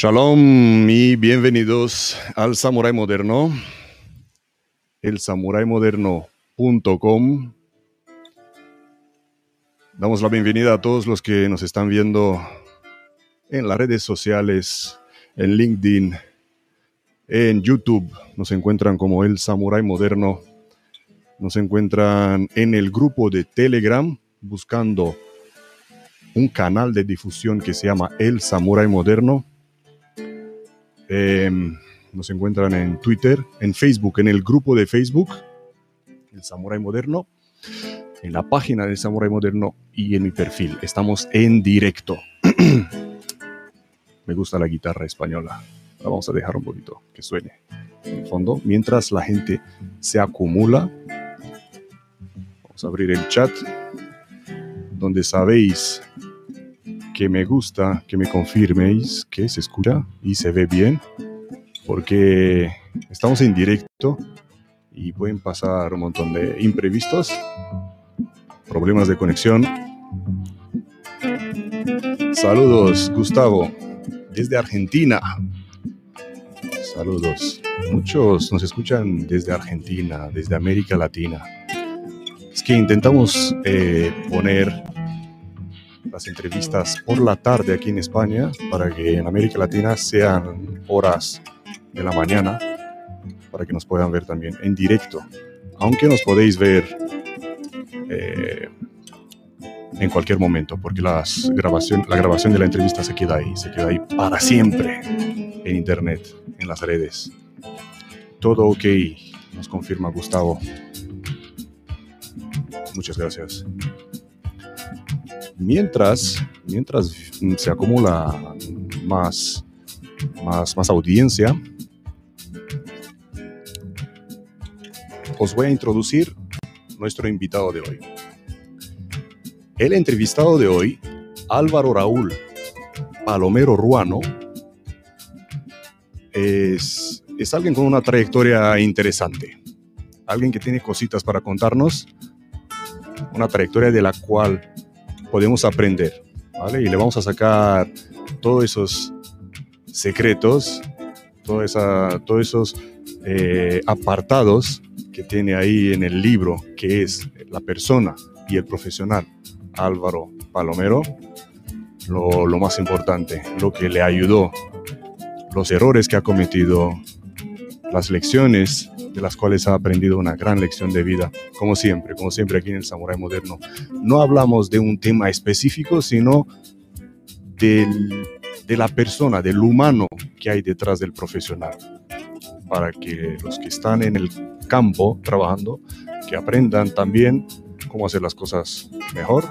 Shalom y bienvenidos al Samurai Moderno, el samuraimoderno.com. Damos la bienvenida a todos los que nos están viendo en las redes sociales, en LinkedIn, en YouTube. Nos encuentran como el Samurai Moderno. Nos encuentran en el grupo de Telegram buscando un canal de difusión que se llama El Samurai Moderno Em, nos encuentran en Twitter, en Facebook, en el grupo de Facebook, el Samurai Moderno, en la página del Samurai Moderno y en mi perfil. Estamos en directo. Me gusta la guitarra española. La vamos a dejar un poquito que suene en el fondo. Mientras la gente se acumula, vamos a abrir el chat donde sabéis que me gusta que me confirméis que se escucha y se ve bien, porque estamos en directo y pueden pasar un montón de imprevistos, problemas de conexión. Saludos, Gustavo, desde Argentina. Saludos. Muchos nos escuchan desde Argentina, desde América Latina. Es que intentamos eh, poner las entrevistas por la tarde aquí en España para que en América Latina sean horas de la mañana para que nos puedan ver también en directo. Aunque nos podéis ver eh, en cualquier momento, porque las grabación, la grabación de la entrevista se queda ahí, se queda ahí para siempre en internet, en las redes. Todo ok, nos confirma Gustavo. Muchas gracias. Mientras, mientras se acumula más, más, más audiencia, os voy a introducir nuestro invitado de hoy. El entrevistado de hoy, Álvaro Raúl Palomero Ruano, es, es alguien con una trayectoria interesante, alguien que tiene cositas para contarnos, una trayectoria de la cual podemos aprender, ¿vale? Y le vamos a sacar todos esos secretos, esa, todos esos eh, apartados que tiene ahí en el libro, que es la persona y el profesional Álvaro Palomero, lo, lo más importante, lo que le ayudó, los errores que ha cometido, las lecciones de las cuales ha aprendido una gran lección de vida, como siempre, como siempre aquí en el Samurai Moderno. No hablamos de un tema específico, sino del, de la persona, del humano que hay detrás del profesional, para que los que están en el campo trabajando, que aprendan también cómo hacer las cosas mejor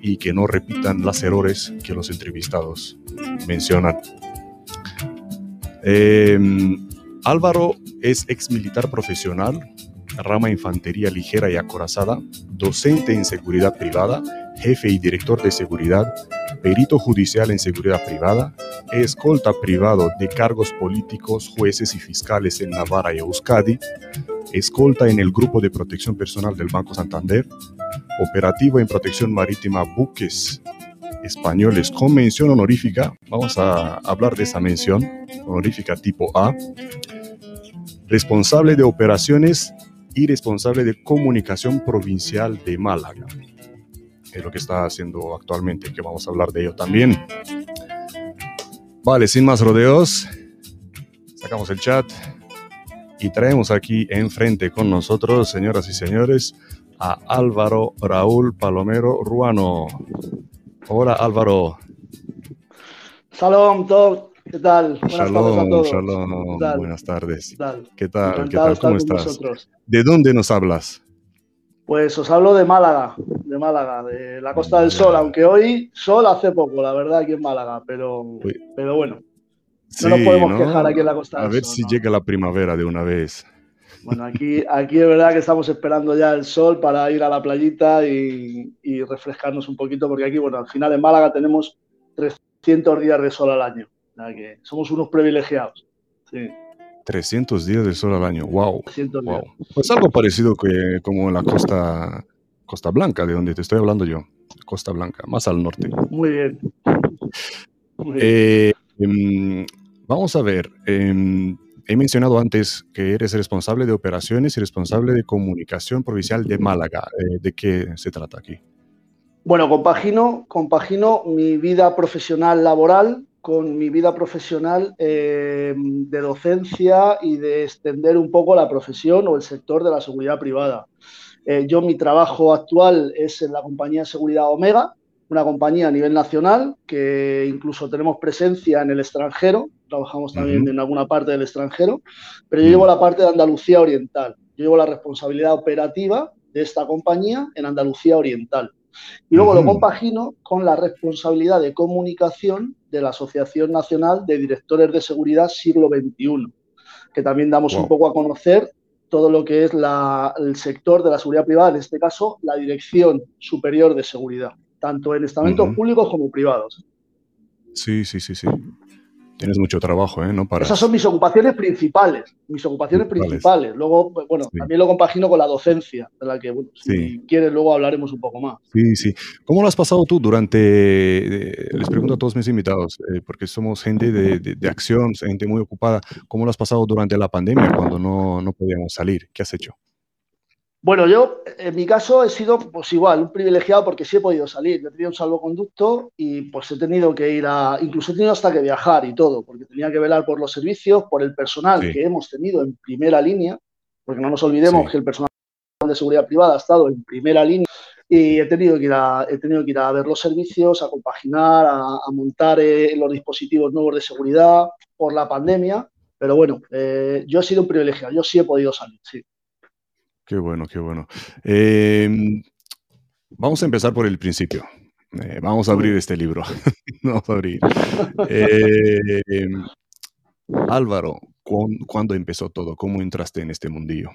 y que no repitan los errores que los entrevistados mencionan. Eh, Álvaro es ex militar profesional, rama infantería ligera y acorazada, docente en seguridad privada, jefe y director de seguridad, perito judicial en seguridad privada, escolta privado de cargos políticos, jueces y fiscales en Navarra y Euskadi, escolta en el Grupo de Protección Personal del Banco Santander, operativo en protección marítima buques españoles con mención honorífica. Vamos a hablar de esa mención honorífica tipo A responsable de operaciones y responsable de comunicación provincial de Málaga. Es lo que está haciendo actualmente, que vamos a hablar de ello también. Vale, sin más rodeos, sacamos el chat y traemos aquí enfrente con nosotros, señoras y señores, a Álvaro Raúl Palomero Ruano. Hola Álvaro. Salam, todo ¿Qué tal? Buenas shalom, tardes a todos. Shalom. Buenas tardes. ¿Qué tal? ¿Qué tal? ¿Cómo estás? ¿De dónde nos hablas? Pues os hablo de Málaga, de Málaga, de la Costa del Sol, aunque hoy sol hace poco, la verdad, aquí en Málaga, pero, pero bueno, no nos podemos quejar aquí en la Costa del Sol. A ver si llega la primavera de una vez. Bueno, aquí, aquí es verdad que estamos esperando ya el sol para ir a la playita y, y refrescarnos un poquito, porque aquí, bueno, al final en Málaga tenemos 300 días de sol al año que somos unos privilegiados. 300 días de sol al año, wow. wow. Pues algo parecido que como en la costa, costa Blanca, de donde te estoy hablando yo. Costa Blanca, más al norte. Muy bien. Eh, Em, vamos a ver. Em, he mencionado antes que eres responsable de operaciones y responsable de comunicación provincial de Málaga. Eh, ¿De qué se trata aquí? Bueno, compagino, compagino mi vida profesional laboral con mi vida profesional eh, de docencia y de extender un poco la profesión o el sector de la seguridad privada. Eh, yo mi trabajo actual es en la compañía de seguridad Omega, una compañía a nivel nacional que incluso tenemos presencia en el extranjero, trabajamos también en alguna parte del extranjero, pero yo llevo la parte de Andalucía Oriental, yo llevo la responsabilidad operativa de esta compañía en Andalucía Oriental. Y luego lo compagino con la responsabilidad de comunicación de la Asociación Nacional de Directores de Seguridad Siglo XXI, que también damos un poco a conocer todo lo que es el sector de la seguridad privada, en este caso la Dirección Superior de Seguridad, tanto en estamentos públicos como privados. Sí, sí, sí, sí. Tienes mucho trabajo, ¿eh? ¿No para... Esas son mis ocupaciones principales, mis ocupaciones principales. Luego, bueno, también lo compagino con la docencia, de la que, bueno, si quieres, luego hablaremos un poco más. Sí, sí. ¿Cómo lo has pasado tú durante, eh, les pregunto a todos mis invitados, eh, porque somos gente de, de, acción, gente muy ocupada, ¿cómo lo has pasado durante la pandemia cuando no, no podíamos salir? ¿Qué has hecho? Bueno, yo en mi caso he sido pues igual, un privilegiado porque sí he podido salir. he tenido un salvoconducto y pues he tenido que ir a, incluso he tenido hasta que viajar y todo, porque tenía que velar por los servicios, por el personal que hemos tenido en primera línea, porque no nos olvidemos que el personal de seguridad privada ha estado en primera línea y he tenido que ir a, he tenido que ir a ver los servicios, a compaginar, a, montar eh, los dispositivos nuevos de seguridad por la pandemia. Pero bueno, eh, yo he sido un privilegiado, yo sí he podido salir, sí. Qué bueno, qué bueno. Em, vamos a empezar por el principio. Eh, vamos a abrir este libro. vamos a abrir. Álvaro, ¿cuándo empezó todo? ¿Cómo entraste en este mundillo?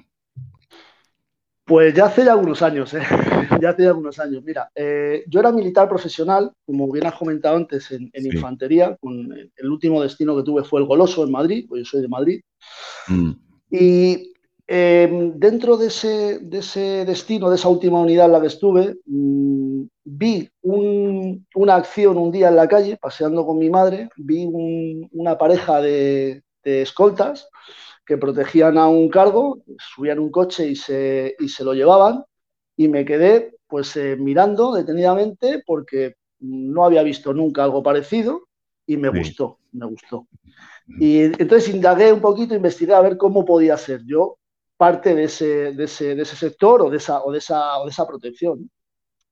Pues ya hace ya algunos años, ¿eh? ya hace ya algunos años. Mira, eh, yo era militar profesional, como bien has comentado antes, en, infantería. Con el último destino que tuve fue el Goloso en Madrid, pues yo soy de Madrid. Mm. Y Em, dentro de ese, destino, de esa última unidad en la que estuve, mm, vi una acción un día en la calle, paseando con mi madre, vi una pareja de, escoltas que protegían a un cargo, subían un coche y se, se lo llevaban, y me quedé pues eh, mirando detenidamente porque no había visto nunca algo parecido y me gustó, me gustó. Y entonces indagué un poquito, investigué a ver cómo podía ser. Yo parte de ese, de ese, de ese sector o de esa, o de esa, o de esa protección.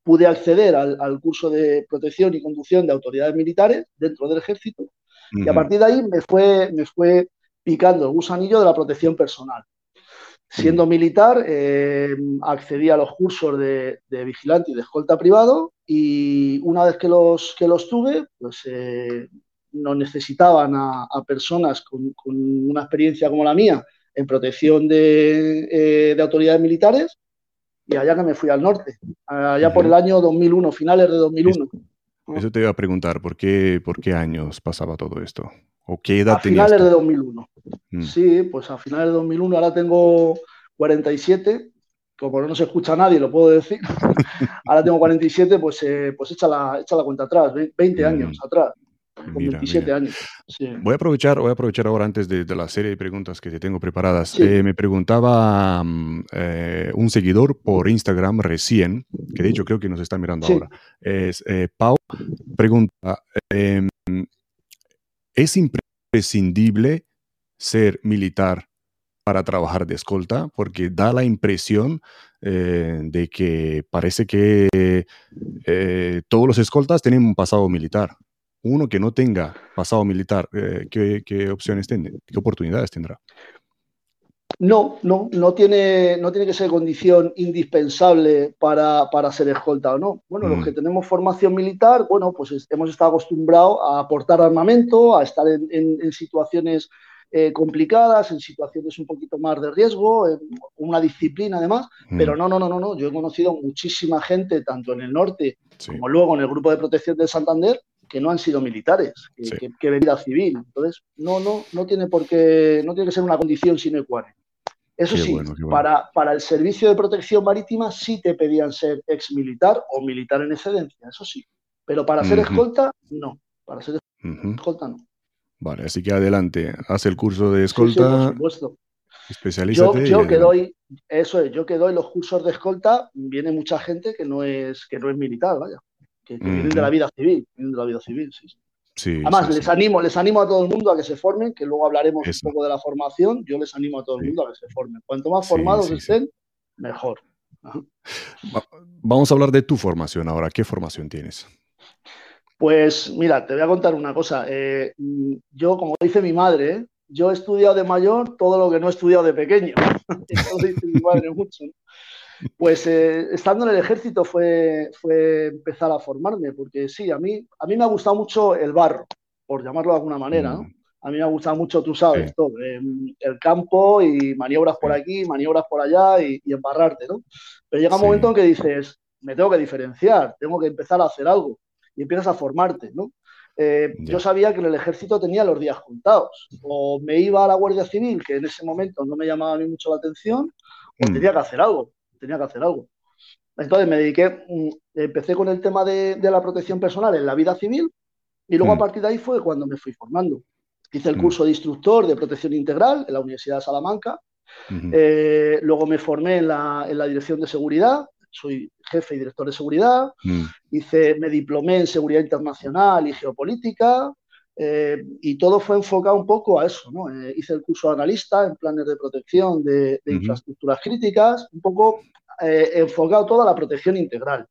Pude acceder al, al, curso de protección y conducción de autoridades militares dentro del ejército y a partir de ahí me fue, me fue picando el gusanillo de la protección personal. Siendo militar, eh, accedí a los cursos de, de, vigilante y de escolta privado y una vez que los, que los tuve, pues eh, nos necesitaban a, a personas con, con, una experiencia como la mía en protección eh, de, autoridades militares y allá que me fui al norte, allá por el año 2001, finales de 2001. Eso te iba a preguntar, ¿por qué, por qué años pasaba todo esto? ¿O qué edad a finales de 2001. Mm. Sí, pues a finales de 2001, ahora tengo 47, como no se escucha a nadie, lo puedo decir. ahora tengo 47, pues, eh, pues echa, la, echa la cuenta atrás, 20 mm. años atrás con 27 años. Voy, a aprovechar, voy a aprovechar ahora antes de, la serie de preguntas que te tengo preparadas. Eh, me preguntaba mm, eh, un seguidor por Instagram recién, que de hecho creo que nos está mirando ahora. Es eh, Pau, pregunta, em, ¿es imprescindible ser militar para trabajar de escolta? Porque da la impresión de que parece que todos los escoltas tienen un pasado militar uno que no tenga pasado militar, eh, ¿qué, opciones tiene? ¿Qué oportunidades tendrá? No, no, no tiene, no tiene que ser condición indispensable para, ser escolta o no. Bueno, los mm. que tenemos formación militar, bueno, pues hemos estado acostumbrados a aportar armamento, a estar en, situaciones eh, complicadas, en situaciones un poquito más de riesgo, en una disciplina además, mm. pero no, no, no, no, no. Yo he conocido muchísima gente, tanto en el norte como luego en el grupo de protección del Santander, que no han sido militares, que, que, venida civil. Entonces, no, no, no tiene por qué, no tiene que ser una condición sine qua non. Eso sí, para, para el servicio de protección marítima sí te pedían ser ex militar o militar en excedencia, eso sí. Pero para ser escolta, no. Para ser escolta, no. Vale, así que adelante, haz el curso de escolta. Sí, por supuesto. Especialízate. Yo, que doy, eso es, yo que doy los cursos de escolta, viene mucha gente que no es, que no es militar, vaya, que, vienen de la vida civil, vienen de la vida civil, sí. sí. Además, les animo, les animo a todo el mundo a que se formen, que luego hablaremos un poco de la formación. Yo les animo a todo el mundo a que se formen. Cuanto más formados estén, mejor. Vamos a hablar de tu formación ahora. ¿Qué formación tienes? Pues mira, te voy a contar una cosa. Eh, yo, como dice mi madre, yo he estudiado de mayor todo lo que no he estudiado de pequeño. Eso dice mi madre mucho. Pues eh, estando en el ejército fue, fue empezar a formarme, porque sí, a mí, a mí me ha gustado mucho el barro, por llamarlo de alguna manera. Mm. A mí me ha gustado mucho, tú sabes, todo, em, el campo y maniobras por aquí, maniobras por allá y, embarrarte, ¿no? Pero llega un momento en que dices, me tengo que diferenciar, tengo que empezar a hacer algo y empiezas a formarte, ¿no? Eh, yo sabía que en el ejército tenía los días contados. O me iba a la Guardia Civil, que en ese momento no me llamaba ni mucho la atención, o mm. tenía que hacer algo, tenía que hacer algo. Entonces me dediqué, mm, empecé con el tema de, la protección personal en la vida civil y luego a mm. partir de ahí fue cuando me fui formando. Hice el curso de instructor de protección integral en la Universidad de Salamanca. Eh, luego me formé en la, en la dirección de seguridad soy jefe y director de seguridad, mm. hice, me diplomé en seguridad internacional y geopolítica, eh, y todo fue enfocado un poco a eso, ¿no? Eh, hice el curso de analista en planes de protección de, infraestructuras críticas, un poco eh, enfocado toda la protección integral.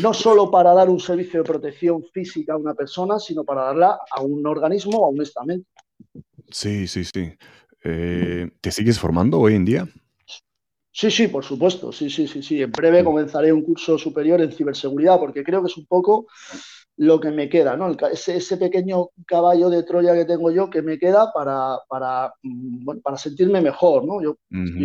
No solo para dar un servicio de protección física a una persona, sino para darla a un organismo o a un estamento. Sí, sí, sí. ¿Te sigues formando hoy en día? Sí, sí, por supuesto. Sí, sí, sí, sí. En breve comenzaré un curso superior en ciberseguridad porque creo que es un poco lo que me queda, ¿no? ese, pequeño caballo de Troya que tengo yo que me queda para, para, mm, para sentirme mejor, ¿no? Yo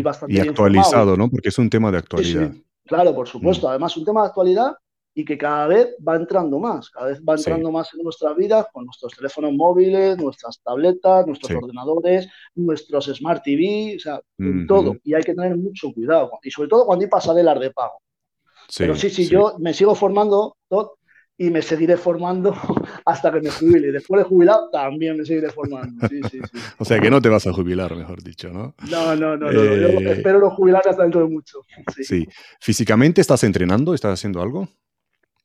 bastante y actualizado, ¿no? Porque es un tema de actualidad. Claro, por supuesto. Además, un tema de actualidad y que cada vez va entrando más, cada vez va entrando más en nuestras vidas con nuestros teléfonos móviles, nuestras tabletas, nuestros ordenadores, nuestros smart TV, o sea, todo. Y hay que tener mucho cuidado, y sobre todo cuando hay pasarelas de pago. Pero sí, sí, yo me sigo formando y me seguiré formando hasta que me jubile. Y después de jubilado también me seguiré formando. Sí, sí, sí. o sea que no te vas a jubilar, mejor dicho, ¿no? No, no, no. no. Eh, espero no jubilar hasta dentro de mucho. Sí. ¿Físicamente estás entrenando? ¿Estás haciendo algo?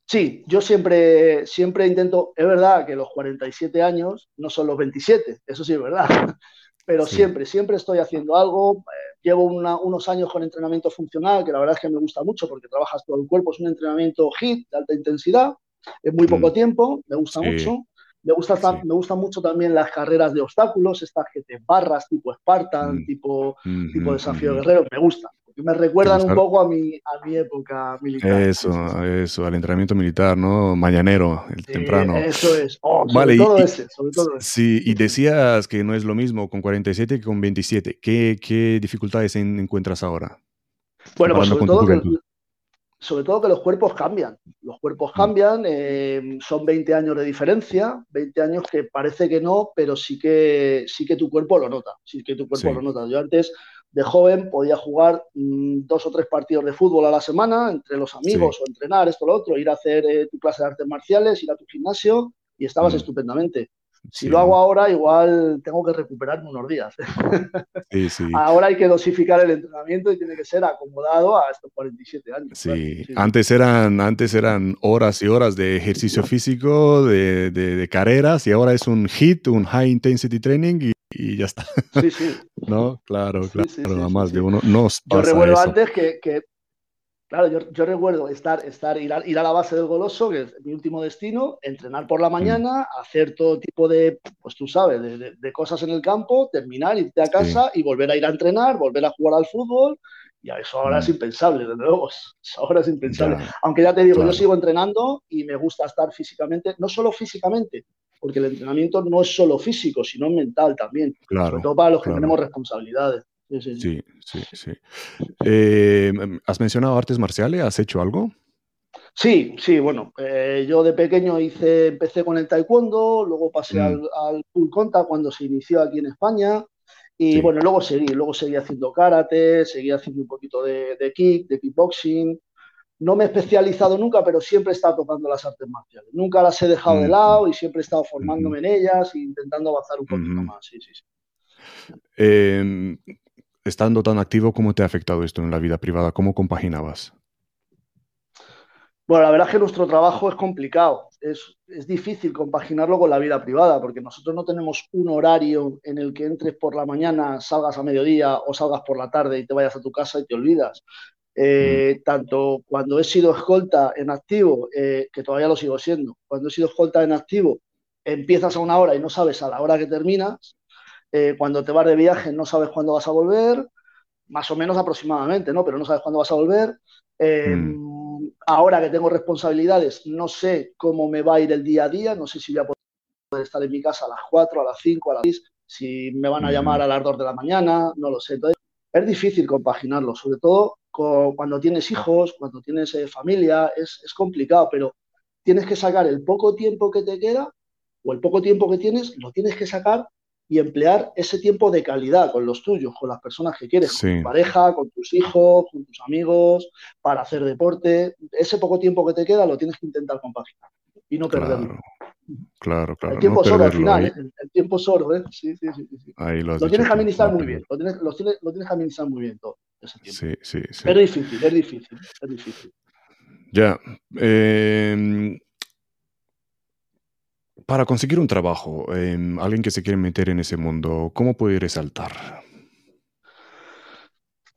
Sí, yo siempre, siempre intento, es verdad que los 47 años no son los 27, eso sí es verdad, pero siempre, siempre estoy haciendo algo. Llevo unos años con entrenamiento funcional, que la verdad es que me gusta mucho porque trabajas todo el cuerpo, es un entrenamiento HIT de alta intensidad, en muy poco mm. tiempo, me gusta mucho. Me, gusta, me gustan mucho también las carreras de obstáculos, estas que te barras tipo Spartan, mm. tipo, tipo desafío guerrero, me gustan me recuerdan un poco a mi, a mi época militar. Eso, eso, al entrenamiento militar, ¿no? Mañanero, el temprano. Eso es. Oh, sobre todo ese, sobre todo ese. Sí, y decías que no es lo mismo con 47 que con 27. ¿Qué, qué dificultades encuentras ahora? Bueno, pues sobre todo, que, sobre todo que los cuerpos cambian. Los cuerpos mm. cambian, eh, son 20 años de diferencia, 20 años que parece que no, pero sí que, sí que tu cuerpo lo nota. Sí que tu cuerpo lo nota. Yo antes de joven podía jugar mm, dos o tres partidos de fútbol a la semana entre los amigos o entrenar esto o lo otro, ir a hacer eh, tu clase de artes marciales, ir a tu gimnasio y estabas mm. estupendamente. Si lo hago ahora, igual tengo que recuperarme unos días. ahora hay que dosificar el entrenamiento y tiene que ser acomodado a estos 47 años. Sí, Antes, eran, antes eran horas y horas de ejercicio físico, de, de, carreras, y ahora es un HIT, un High Intensity Training, y y ya está. Sí, sí. ¿No? Claro, claro. nada más de uno nos Yo recuerdo antes que, que claro, yo, yo, recuerdo estar, estar ir, a, ir a la base del Goloso, que es mi último destino, entrenar por la mm. mañana, hacer todo tipo de, pues tú sabes, de, de, cosas en el campo, terminar, irte a casa y volver a ir a entrenar, volver a jugar al fútbol. Y eso ahora es mm. impensable, desde luego. Eso ahora es impensable. Aunque ya te digo, yo sigo entrenando y me gusta estar físicamente, no solo físicamente, porque el entrenamiento no es solo físico, sino mental también, claro, sobre todo para los que tenemos responsabilidades. Sí, sí, sí. Eh, ¿Has mencionado artes marciales? ¿Has hecho algo? Sí, sí, bueno, eh, yo de pequeño hice, empecé con el taekwondo, luego pasé mm. al, al full contact cuando se inició aquí en España, y bueno, luego seguí, luego seguí haciendo karate, seguí haciendo un poquito de, de kick, de kickboxing, no me he especializado nunca, pero siempre he estado tocando las artes marciales. Nunca las he dejado de lado y siempre he estado formándome en ellas e intentando avanzar un poquito más. Sí, sí, sí. Em, estando tan activo, ¿cómo te ha afectado esto en la vida privada? ¿Cómo compaginabas? Bueno, la verdad es que nuestro trabajo es complicado. Es, es, difícil compaginarlo con la vida privada, porque nosotros no tenemos un horario en el que entres por la mañana, salgas a mediodía o salgas por la tarde y te vayas a tu casa y te olvidas. Eh, mm. Tanto cuando he sido escolta en activo, eh, que todavía lo sigo siendo, cuando he sido escolta en activo, empiezas a una hora y no sabes a la hora que terminas. Eh, cuando te vas de viaje no sabes cuándo vas a volver, más o menos aproximadamente, ¿no? Pero no sabes cuándo vas a volver. Mm ahora que tengo responsabilidades, no sé cómo me va a ir el día a día, no sé si voy a poder estar en mi casa a las 4, a las 5, a las 6, si me van a llamar a las 2 de la mañana, no lo sé. Entonces, es difícil compaginarlo, sobre todo cuando tienes hijos, cuando tienes eh, familia, es, es complicado, pero tienes que sacar el poco tiempo que te queda o el poco tiempo que tienes, lo tienes que sacar y emplear ese tiempo de calidad con los tuyos, con las personas que quieres, con tu pareja, con tus hijos, con tus amigos, para hacer deporte. Ese poco tiempo que te queda lo tienes que intentar compaginar y no perderlo. Claro, claro. El tiempo es oro al final, ¿eh? el, tiempo es oro, ¿eh? Sí, sí, sí. sí. lo, tienes que administrar muy bien, lo tienes, lo, tienes, lo tienes que administrar muy bien todo ese tiempo. Sí, sí, sí. Es difícil, es difícil, es difícil. Ya. Eh, para conseguir un trabajo, em, alguien que se quiere meter en ese mundo, ¿cómo puede resaltar?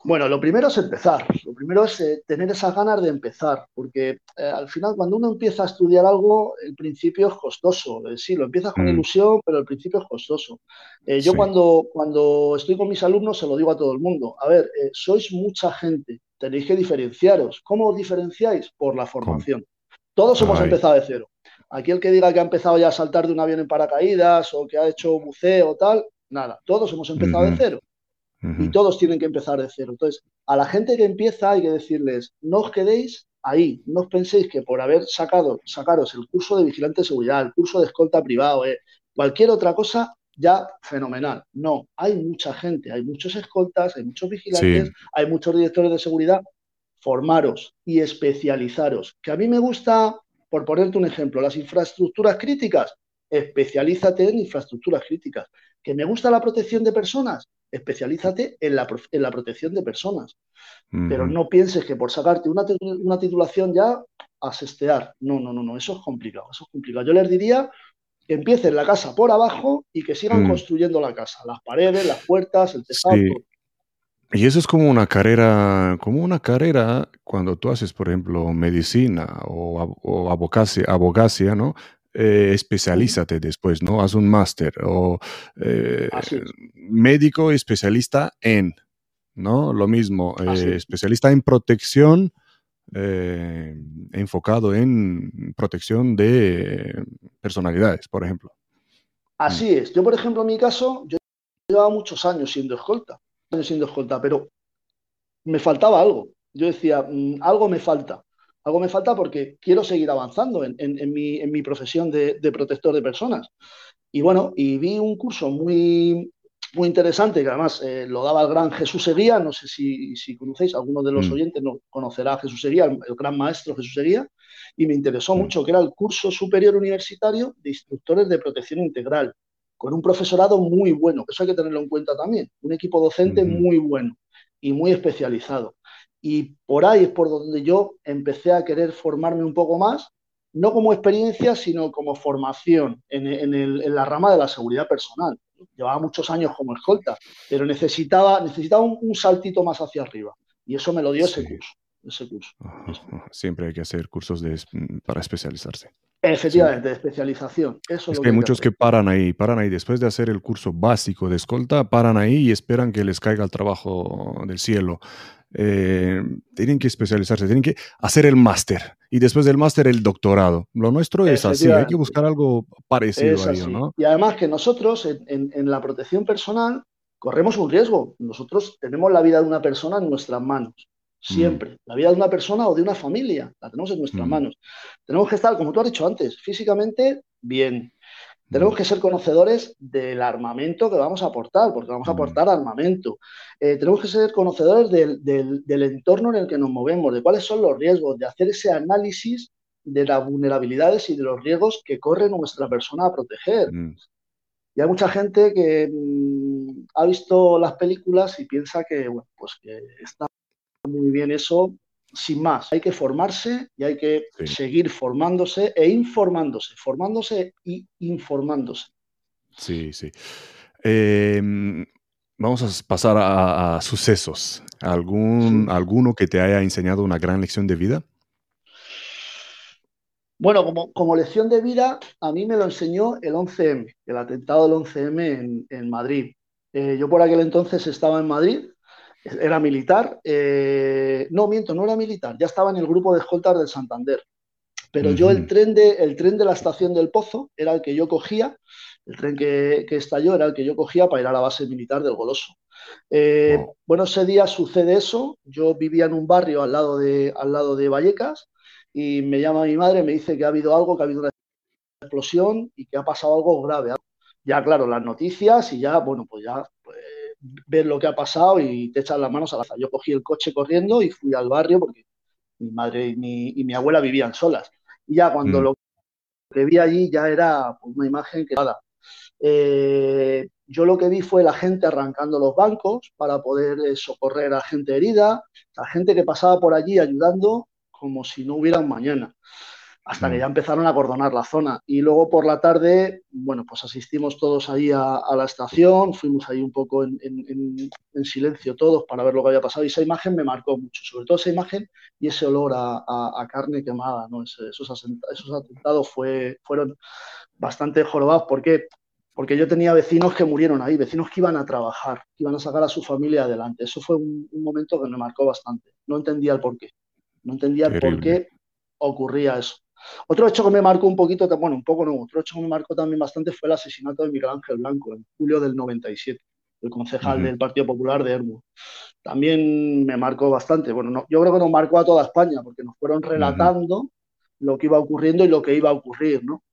Bueno, lo primero es empezar. Lo primero es eh, tener esas ganas de empezar, porque eh, al final cuando uno empieza a estudiar algo, el principio es costoso. Eh, sí, lo empiezas con mm. ilusión, pero el principio es costoso. yo cuando, cuando estoy con mis alumnos se lo digo a todo el mundo. A ver, sois mucha gente, tenéis que diferenciaros. ¿Cómo os diferenciáis? Por la formación. Todos hemos empezado de cero. Aquí el que diga que ha empezado ya a saltar de un avión en paracaídas o que ha hecho buceo o tal, nada, todos hemos empezado de cero. Y todos tienen que empezar de cero. Entonces, a la gente que empieza hay que decirles, no os quedéis ahí, no os penséis que por haber sacado, sacaros el curso de vigilante de seguridad, el curso de escolta privado, eh, cualquier otra cosa, ya fenomenal. No, hay mucha gente, hay muchos escoltas, hay muchos vigilantes, hay muchos directores de seguridad. Formaros y especializaros. Que a mí me gusta por ponerte un ejemplo, las infraestructuras críticas, especialízate en infraestructuras críticas. ¿Que me gusta la protección de personas? Especialízate en la, en la protección de personas. Pero no pienses que por sacarte una, una titulación ya a sestear. No, no, no, no, eso es complicado, eso es complicado. Yo les diría que empiecen la casa por abajo y que sigan mm. construyendo la casa, las paredes, las puertas, el tejado. Y eso es como una carrera, como una carrera cuando tú haces, por ejemplo, medicina o, o abogacía, ¿no? Eh, especialízate después, ¿no? Haz un máster o eh, médico especialista en, ¿no? Lo mismo, eh, especialista en protección, enfocado en protección de personalidades, por ejemplo. Así es. Yo, por ejemplo, en mi caso, yo llevaba muchos años siendo escolta siendo escolta, pero me faltaba algo. Yo decía, mm, algo me falta. Algo me falta porque quiero seguir avanzando en, mi, profesión de, protector de personas. Y bueno, y vi un curso muy, muy interesante, que además eh, lo daba el gran Jesús Seguía, no sé si, si conocéis, alguno de los mm. oyentes no conocerá a Jesús Seguía, el, gran maestro Jesús Seguía, y me interesó mm. mucho, que era el curso superior universitario de instructores de protección integral con un profesorado muy bueno, eso hay que tenerlo en cuenta también, un equipo docente muy bueno y muy especializado. Y por ahí es por donde yo empecé a querer formarme un poco más, no como experiencia, sino como formación en, la rama de la seguridad personal. Llevaba muchos años como escolta, pero necesitaba, necesitaba un, saltito más hacia arriba. Y eso me lo dio ese curso. Ese curso. Siempre hay que hacer cursos para especializarse. Efectivamente, de especialización. Eso es, que hay muchos que, paran ahí, paran ahí. Después de hacer el curso básico de escolta, paran ahí y esperan que les caiga el trabajo del cielo. Eh, tienen que especializarse, tienen que hacer el máster y después del máster el doctorado. Lo nuestro es así, hay que buscar algo parecido a ello, ¿no? Y además que nosotros en la protección personal corremos un riesgo. Nosotros tenemos la vida de una persona en nuestras manos. Siempre. Mm. La vida de una persona o de una familia la tenemos en nuestras mm. manos. Tenemos que estar, como tú has dicho antes, físicamente bien. Tenemos mm. que ser conocedores del armamento que vamos a aportar, porque vamos a aportar armamento. Eh, tenemos que ser conocedores del, entorno en el que nos movemos, de cuáles son los riesgos, de hacer ese análisis de las vulnerabilidades y de los riesgos que corre nuestra persona a proteger. Mm. Y hay mucha gente que ha visto las películas y piensa que, bueno, pues que está muy bien eso sin más. Hay que formarse y hay que seguir formándose e informándose, formándose y informándose. Sí, sí. Em, vamos a pasar a, sucesos. ¿Algún, ¿Alguno que te haya enseñado una gran lección de vida? Bueno, como, como lección de vida, a mí me lo enseñó el 11M, el atentado del 11M en, Madrid. Eh, yo por aquel entonces estaba en Madrid era militar. Eh, no, miento, no era militar, ya estaba en el grupo de escoltas del Santander. Pero yo el tren, de, el tren de la estación del Pozo era el que yo cogía, el tren que, estalló era el que yo cogía para ir a la base militar del Goloso. Eh, bueno, ese día sucede eso, yo vivía en un barrio al lado, de, al lado de Vallecas y me llama mi madre, me dice que ha habido algo, que ha habido una explosión y que ha pasado algo grave. Ya, claro, las noticias y ya, bueno, pues ya ver lo que ha pasado y te echas las manos a la Yo cogí el coche corriendo y fui al barrio porque mi madre y mi, abuela vivían solas. Y ya cuando mm. lo que vi allí ya era pues, una imagen que nada. Eh, yo lo que vi fue la gente arrancando los bancos para poder eh, socorrer a gente herida, la gente que pasaba por allí ayudando como si no hubiera un mañana hasta que mm. ya empezaron a cordonar la zona. Y luego por la tarde, bueno, pues asistimos todos ahí a, la estación, fuimos ahí un poco en, silencio todos para ver lo que había pasado y esa imagen me marcó mucho, sobre todo esa imagen y ese olor a, carne quemada, ¿no? esos, esos, atentados fue, fueron bastante jorobados. ¿Por qué? Porque yo tenía vecinos que murieron ahí, vecinos que iban a trabajar, que iban a sacar a su familia adelante. Eso fue un, momento que me marcó bastante. No entendía el por qué. No entendía el por qué ocurría eso. Otro hecho que me marcó un poquito, bueno, un poco no, otro hecho que me marcó también bastante fue el asesinato de Miguel Ángel Blanco en julio del 97, el concejal del Partido Popular de Hermo. También me marcó bastante. Bueno, yo creo que nos marcó a toda España porque nos fueron relatando lo que iba ocurriendo y lo que iba a ocurrir, ¿no?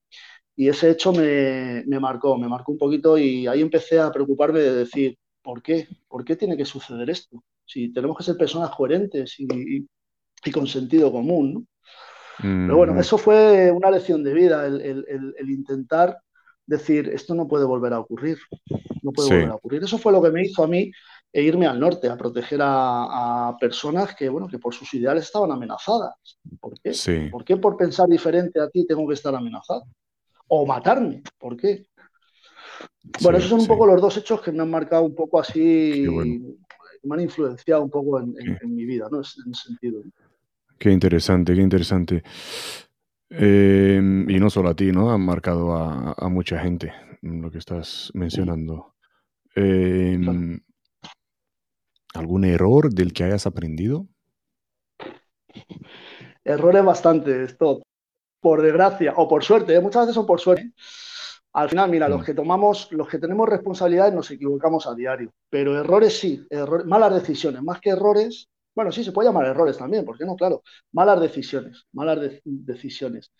Y ese hecho me, marcó, me marcó un poquito y ahí empecé a preocuparme de decir, ¿por qué? ¿Por qué tiene que suceder esto? Si tenemos que ser personas coherentes y, y con sentido común, ¿no? Pero bueno, eso fue una lección de vida, el, intentar decir, esto no puede volver a ocurrir, no puede volver a ocurrir. Eso fue lo que me hizo a mí e irme al norte a proteger a, personas que, bueno, que por sus ideales estaban amenazadas. ¿Por qué? ¿Por qué por pensar diferente a ti tengo que estar amenazado? O matarme, ¿por qué? Bueno, esos son un poco los dos hechos que me han marcado un poco así, me han influenciado un poco en, mi vida, ¿no? En ese sentido. Qué interesante, qué interesante. Em, y no solo a ti, ¿no? Han marcado a, mucha gente lo que estás mencionando. Em, ¿Algún error del que hayas aprendido? Errores bastante, esto. Por desgracia, o por suerte, ¿eh? muchas veces son por suerte. Al final, mira, los mm. que tomamos, los que tenemos responsabilidades nos equivocamos a diario, pero errores sí, malas decisiones, más que errores, bueno, sí, se puede llamar errores también, ¿por qué no? Claro, malas decisiones, malas decisiones.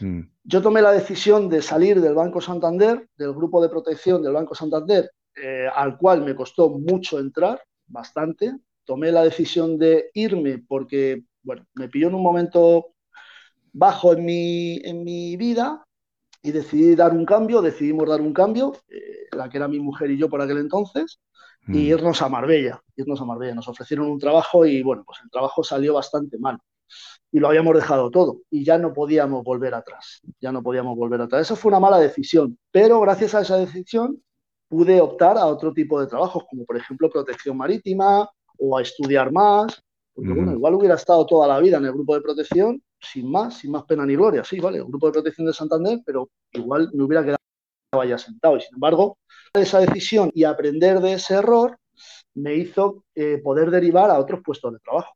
Mm. Yo tomé la decisión de salir del Banco Santander, del grupo de protección del Banco Santander, eh, al cual me costó mucho entrar, bastante. Tomé la decisión de irme porque, bueno, me pilló en un momento bajo en mi, en mi vida y decidí dar un cambio, decidimos dar un cambio, eh, la que era mi mujer y yo por aquel entonces, y mm. irnos a Marbella, irnos a Marbella. Nos ofrecieron un trabajo y bueno, pues el trabajo salió bastante mal. Y lo habíamos dejado todo y ya no podíamos volver atrás, ya no podíamos volver atrás. Eso fue una mala decisión, pero gracias a esa decisión pude optar a otro tipo de trabajos, como por ejemplo protección marítima o a estudiar más, porque bueno, igual hubiera estado toda la vida en el grupo de protección sin más, sin más pena ni gloria, sí, vale, el grupo de protección de Santander, pero igual me hubiera quedado ya sentado y sin embargo esa decisión y aprender de ese error me hizo eh, poder derivar a otros puestos de trabajo.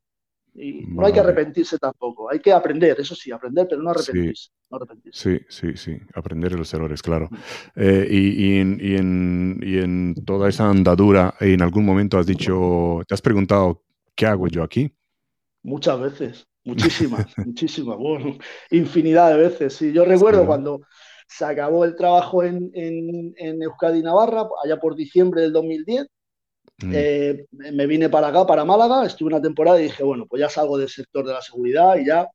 Y no hay que arrepentirse tampoco, hay que aprender, eso sí, aprender, pero no arrepentirse. Sí, sí, sí, aprender de los errores, claro. Eh, y, en, toda esa andadura, en algún momento has dicho, te has preguntado, ¿qué hago yo aquí? Muchas veces, muchísimas, muchísimas, bueno, infinidad de veces. Sí, yo recuerdo cuando se acabó el trabajo en, Euskadi Navarra, allá por diciembre del 2010. Mm. Eh, me vine para acá, para Málaga, estuve una temporada y dije, bueno, pues ya salgo del sector de la seguridad y ya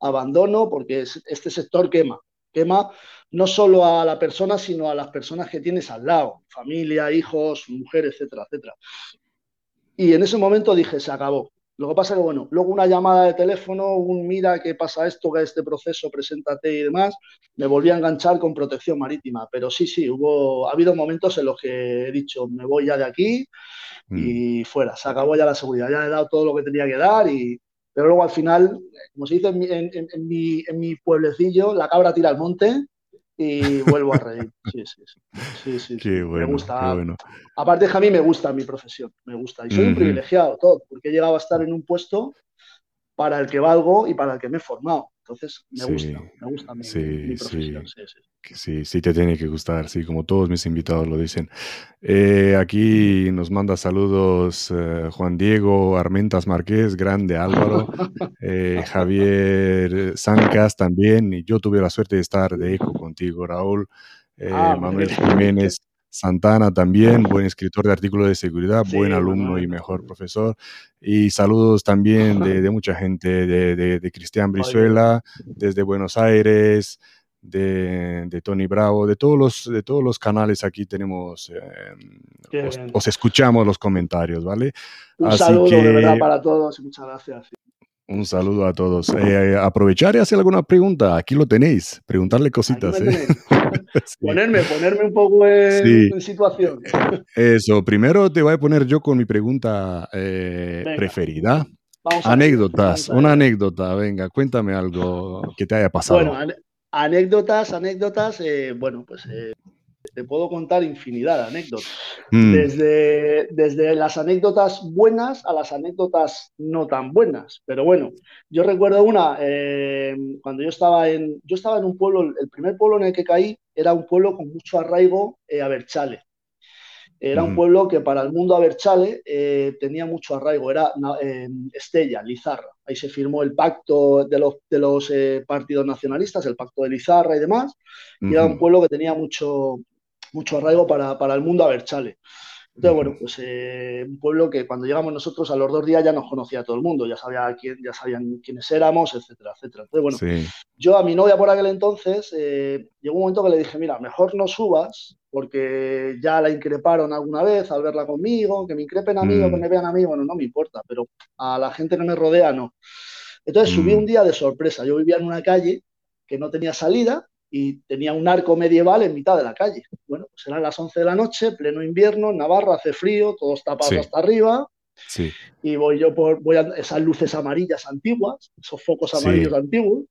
abandono porque este sector quema. Quema no solo a la persona, sino a las personas que tienes al lado, familia, hijos, mujer, etcétera, etcétera. Y en ese momento dije, se acabó. Lo que pasa que, bueno, luego una llamada de teléfono, un mira qué pasa esto, que este proceso, preséntate y demás, me volví a enganchar con protección marítima. Pero sí, sí, hubo, ha habido momentos en los que he dicho, me voy ya de aquí y mm. fuera, se acabó ya la seguridad, ya he dado todo lo que tenía que dar y, pero luego al final, como se dice en mi, en, mi, en mi, pueblecillo, la cabra tira al monte y vuelvo a reír. Sí, sí, sí. sí, sí, me gusta. Aparte que a mí me gusta mi profesión, me gusta. Y soy un privilegiado, todo, porque he llegado a estar en un puesto para el que valgo y para el que me he formado. Entonces, me gusta, me gusta mi, sí, profesión. Sí. sí, sí, te tiene que gustar, sí, como todos mis invitados lo dicen. Eh, aquí nos manda saludos eh, Juan Diego Armentas Márquez, grande Álvaro, eh, Javier Sancas también, y yo tuve la suerte de estar de eco contigo, Raúl, ah, Manuel Jiménez. Santana también, buen escritor de artículos de seguridad, buen alumno y mejor profesor. Y saludos también de, mucha gente, de, Cristian Brizuela, desde Buenos Aires, de, Tony Bravo, de todos los, de todos los canales aquí tenemos, eh, os, escuchamos los comentarios, ¿vale? Un saludo de verdad para todos y muchas gracias. Un saludo a todos. Eh, aprovechar y hacer alguna pregunta. Aquí lo tenéis. Preguntarle cositas. ¿eh? Ponerme, ponerme un poco en, situación. Eso. Primero te voy a poner yo con mi pregunta eh, preferida. anécdotas. una anécdota. Venga, cuéntame algo que te haya pasado. Bueno, anécdotas, anécdotas. bueno, pues te puedo contar infinidad de anécdotas. Mm. Desde, desde las anécdotas buenas a las anécdotas no tan buenas. Pero bueno, yo recuerdo una, eh, cuando yo estaba, en, yo estaba en un pueblo, el primer pueblo en el que caí era un pueblo con mucho arraigo eh, a Berchale. Era un mm. pueblo que para el mundo Aberchale eh, tenía mucho arraigo, era Estella, Lizarra. Ahí se firmó el pacto de los, de los partidos nacionalistas, el pacto de Lizarra y demás. Y era un pueblo que tenía mucho, mucho arraigo para, para el mundo Aberchale. Entonces, bueno, pues eh, un pueblo que cuando llegamos nosotros a los dos días ya nos conocía todo el mundo, ya, sabía quién, ya sabían quiénes éramos, etcétera, etcétera. Entonces, bueno, yo a mi novia por aquel entonces eh, llegó un momento que le dije, mira, mejor no subas porque ya la increparon alguna vez al verla conmigo, que me increpen a mí o que mm. me vean a mí, bueno, no me importa, pero a la gente que me rodea no. Entonces subí un mm. día de sorpresa, yo vivía en una calle que no tenía salida y tenía un arco medieval en mitad de la calle. Bueno, pues eran las 11 de la noche, pleno invierno, Navarra hace frío, todos tapados hasta arriba. Sí. Y voy yo por voy a, esas luces amarillas antiguas, esos focos amarillos antiguos,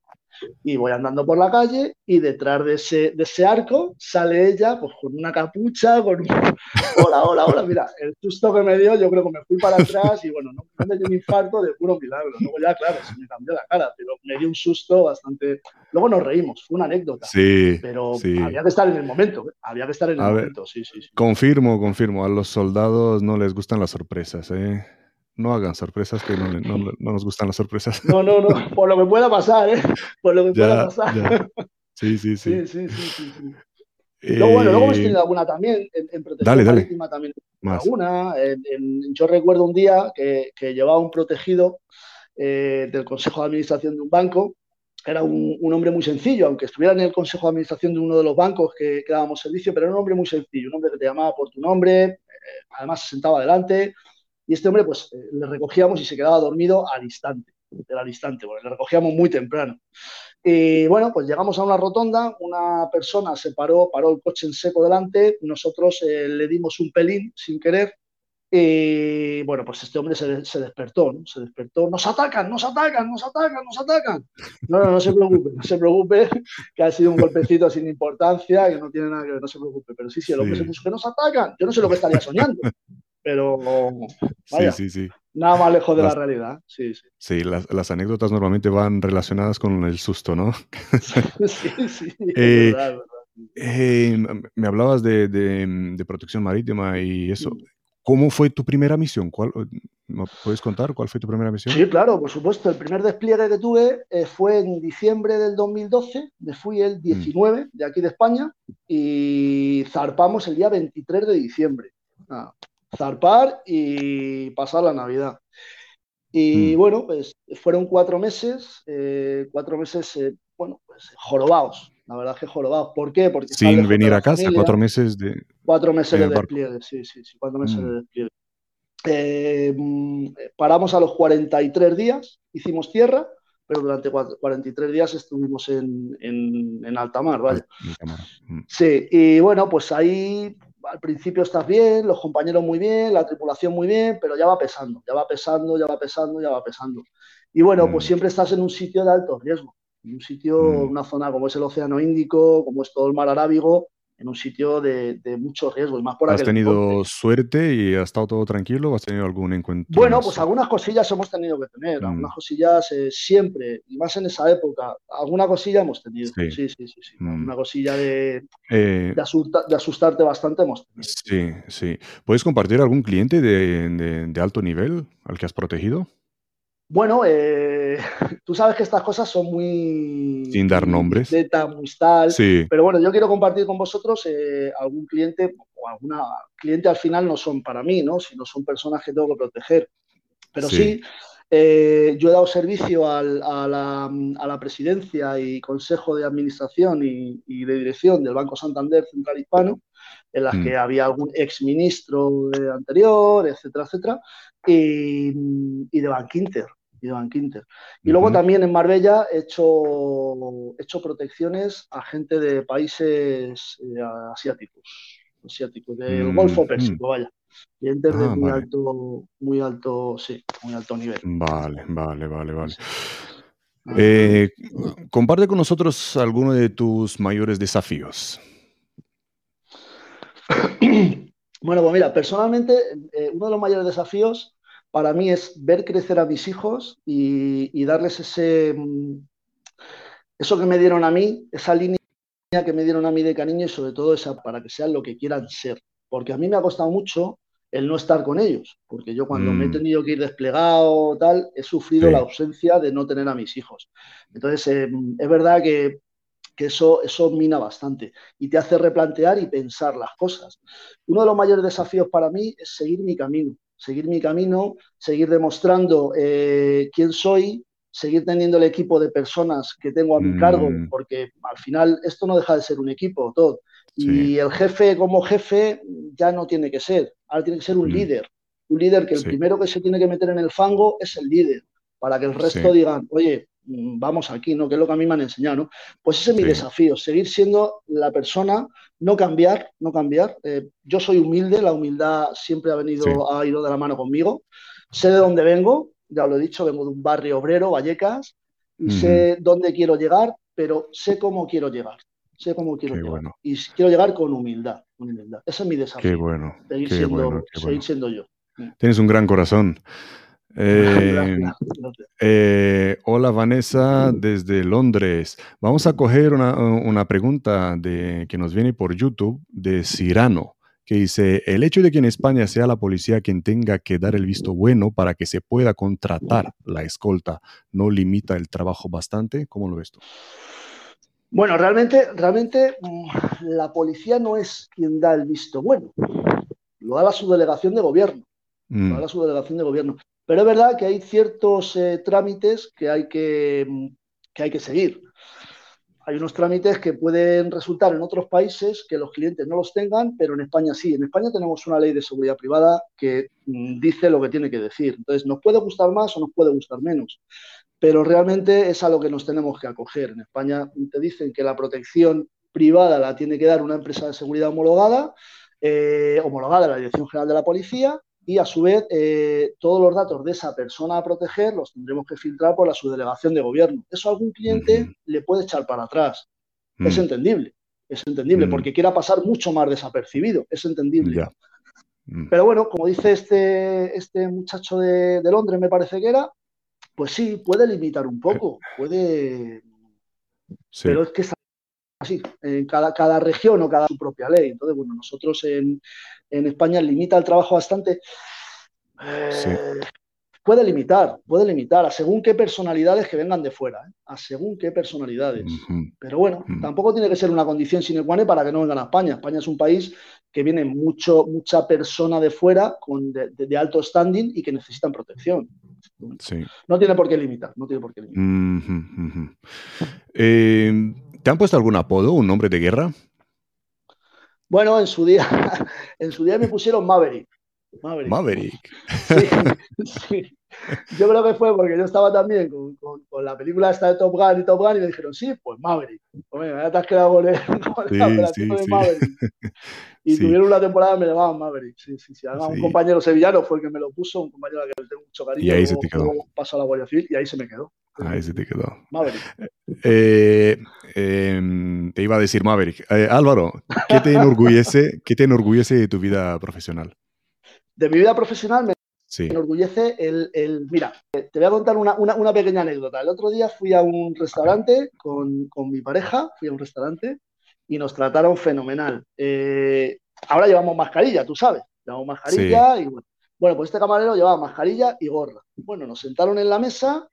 y voy andando por la calle y detrás de ese, de ese arco sale ella pues con una capucha, con un... Hola, hola, hola, mira, el susto que me dio yo creo que me fui para atrás y bueno, no, me dio un infarto de puro milagro. Luego ya, claro, se me cambió la cara, pero me dio un susto bastante... Luego nos reímos, fue una anécdota. Sí, pero había que estar en el momento, ¿eh? había que estar en el momento, sí, sí, sí. Confirmo, confirmo, a los soldados no les gustan las sorpresas, ¿eh? No hagan sorpresas, que no, nos gustan las sorpresas. No, no, no, por lo que pueda pasar, ¿eh? Por lo que pueda pasar. Sí, sí, sí. sí, sí, sí, luego, bueno, luego hemos tenido alguna también, en, protección dale, dale. también alguna. yo recuerdo un día que, llevaba un protegido eh, del Consejo de Administración de un banco. Era un, hombre muy sencillo, aunque estuviera en el Consejo de Administración de uno de los bancos que, que dábamos servicio, pero era un hombre muy sencillo, un hombre que te llamaba por tu nombre, eh, además se sentaba adelante, y este hombre, pues eh, le recogíamos y se quedaba dormido al instante, al instante, porque le recogíamos muy temprano. Y bueno, pues llegamos a una rotonda, una persona se paró, paró el coche en seco delante, nosotros eh, le dimos un pelín sin querer y bueno, pues este hombre se, despertó, ¿no? Se despertó, nos atacan, nos atacan, nos atacan, nos atacan. No, no, no se preocupe, no se preocupe, que ha sido un golpecito sin importancia, que no tiene nada que ver, no se preocupe. Pero sí, sí, el hombre se puso que nos atacan. Yo no sé lo que estaría soñando pero vaya, sí, sí, sí. nada más lejos de la realidad. Sí, sí. sí las, anécdotas normalmente van relacionadas con el susto, ¿no? sí, sí, eh, verdad, eh, me hablabas de, de, protección marítima y eso. ¿Cómo fue tu primera misión? ¿Cuál, ¿Me puedes contar cuál fue tu primera misión? Sí, claro, por supuesto. El primer despliegue que tuve eh, fue en diciembre del 2012. Me fui el 19 mm. de aquí de España y zarpamos el día 23 de diciembre. Ah, zarpar y pasar la Navidad. Y mm. bueno, pues fueron cuatro meses, eh, cuatro meses, eh, bueno, pues jorobados. La verdad es que jorobados. ¿Por qué? Porque Sin venir a casa, cuatro meses de. Cuatro meses de despliegue, sí, sí, sí, cuatro meses de mm. despliegue. Eh, paramos a los 43 días, hicimos tierra, pero durante 43 días estuvimos en, en, alta mar, ¿vale? Mm. Sí, y bueno, pues ahí al principio estás bien, los compañeros muy bien, la tripulación muy bien, pero ya va pesando, ya va pesando, ya va pesando, ya va pesando. Y bueno, pues mm. siempre estás en un sitio de alto riesgo, en un sitio, una zona como es el Océano Índico, como es todo el mar Arábigo, en un sitio de, mucho riesgo. Y más por ¿Has tenido suerte y ha estado todo tranquilo o has tenido algún encuentro? Bueno, pues algunas cosillas hemos tenido que tener, mm. algunas cosillas eh, siempre, y más en esa época, alguna cosilla hemos tenido. Sí, sí, sí, sí. Mm. Una cosilla de, eh, de, asustarte bastante hemos tenido. Sí, sí. ¿Puedes compartir algún cliente de alto nivel al que has protegido? Bueno, eh, tú sabes que estas cosas son muy... Sin dar nombres. muy tal. Sí. Pero bueno, yo quiero compartir con vosotros eh, algún cliente o alguna cliente al final no son para mí, ¿no? Sino son personas que tengo que proteger. Pero sí, eh, yo he dado servicio a, la, presidencia y consejo de administración y, de dirección del Banco Santander Central Hispano, en las mm. que había algún exministro anterior, etcétera, etcétera, y, y de Bankinter y Quinter. Y luego también en Marbella he hecho, hecho protecciones a gente de países eh, asiáticos, asiáticos, del mm, Golfo Pérsico, mm. vaya. Clientes de ah, muy alto, muy alto, sí, muy alto nivel. Vale, vale, vale, vale. Eh, comparte con nosotros alguno de tus mayores desafíos. Bueno, pues mira, personalmente, eh, uno de los mayores desafíos para mí es ver crecer a mis hijos y, darles ese, mm, eso que me dieron a mí, esa línea que me dieron a mí de cariño y sobre todo esa para que sean lo que quieran ser. Porque a mí me ha costado mucho el no estar con ellos, porque yo cuando me he mm. tenido que ir desplegado, tal, he sufrido la ausencia de no tener a mis hijos. Entonces, em, es verdad que, que, eso, eso mina bastante y te hace replantear y pensar las cosas. Uno de los mayores desafíos para mí es seguir mi camino, seguir mi camino, seguir demostrando eh, quién soy, seguir teniendo el equipo de personas que tengo a mi cargo, mm. porque al final esto no deja de ser un equipo, todo. Y el jefe como jefe ya no tiene que ser, ahora tiene que ser un mm. líder, un líder que el primero que se tiene que meter en el fango es el líder, para que el resto digan, oye, vamos aquí, ¿no? Que es lo que a mí me han enseñado, ¿no? Pues ese es mi desafío, seguir siendo la persona no cambiar, no cambiar. Eh, yo soy humilde, la humildad siempre ha venido, ha ido de la mano conmigo. Sé de dónde vengo, ya lo he dicho, vengo de un barrio obrero, Vallecas, y sé dónde quiero llegar, pero sé cómo quiero llegar. Sé cómo quiero llegar. Y quiero llegar con humildad, humildad. Ese es mi desafío. Qué bueno. Seguir, siendo, seguir siendo yo. Tienes un gran corazón. Eh, eh, hola Vanessa desde Londres. Vamos a coger una, pregunta de, que nos viene por YouTube de Cirano, que dice, el hecho de que en España sea la policía quien tenga que dar el visto bueno para que se pueda contratar la escolta, ¿no limita el trabajo bastante? ¿Cómo lo ves tú? Bueno, realmente, realmente mm, la policía no es quien da el visto bueno, lo da la subdelegación de gobierno. Lo da mm. la subdelegación de gobierno. Pero es verdad que hay ciertos eh, trámites que hay que, mm, que hay que seguir. Hay unos trámites que pueden resultar en otros países que los clientes no los tengan, pero en España sí. En España tenemos una ley de seguridad privada que mm, dice lo que tiene que decir. Entonces, nos puede gustar más o nos puede gustar menos, pero realmente es a lo que nos tenemos que acoger. En España te dicen que la protección privada la tiene que dar una empresa de seguridad homologada, eh, homologada de la Dirección General de la Policía, y a su vez eh, todos los datos de esa persona a proteger los tendremos que filtrar por la subdelegación de gobierno. Eso a algún cliente le puede echar para atrás. Es entendible, es entendible, porque quiera pasar mucho más desapercibido, es entendible. Pero bueno, como dice este, este muchacho de, Londres, me parece que era, pues sí, puede limitar un poco, puede... Pero es que así, en cada, cada región o cada su propia ley. Entonces, bueno, nosotros en, en España limita el trabajo bastante. Eh, puede limitar, puede limitar a según qué personalidades que vengan de fuera, ¿eh? a según qué personalidades. Pero bueno, tampoco tiene que ser una condición sine qua non para que no vengan a España. España es un país que viene mucho, mucha persona de fuera con de, alto standing y que necesitan protección. No tiene por qué limitar, no tiene por qué limitar. Eh, ¿Te han puesto algún apodo, un nombre de guerra? Bueno, en su día, en su día me pusieron Maverick. Maverick. Sí, Yo creo que fue porque yo estaba también con, la película esta de Top Gun y Top Gun y me dijeron, sí, pues Maverick. Venga, ya te has quedado con, el, de Maverick. Y tuvieron una temporada me llamaban Maverick. Sí, sí, sí. Además, un compañero sevillano fue el que me lo puso, un compañero al que le tengo mucho cariño. Y ahí se te quedó. Pasó a la Guardia Civil y ahí se me quedó. Ahí se te quedó. Maverick. Eh, em, te iba a decir Maverick. Eh, Álvaro, ¿qué te enorgullece, ¿qué te enorgullece de tu vida profesional? de mi vida profesional me enorgullece el, Mira, te voy a contar una, pequeña anécdota. El otro día fui a un restaurante con, mi pareja, fui a un restaurante y nos trataron fenomenal. Eh, ahora llevamos mascarilla, tú sabes, llevamos mascarilla y bueno. pues este camarero llevaba mascarilla y gorra. Bueno, nos sentaron en la mesa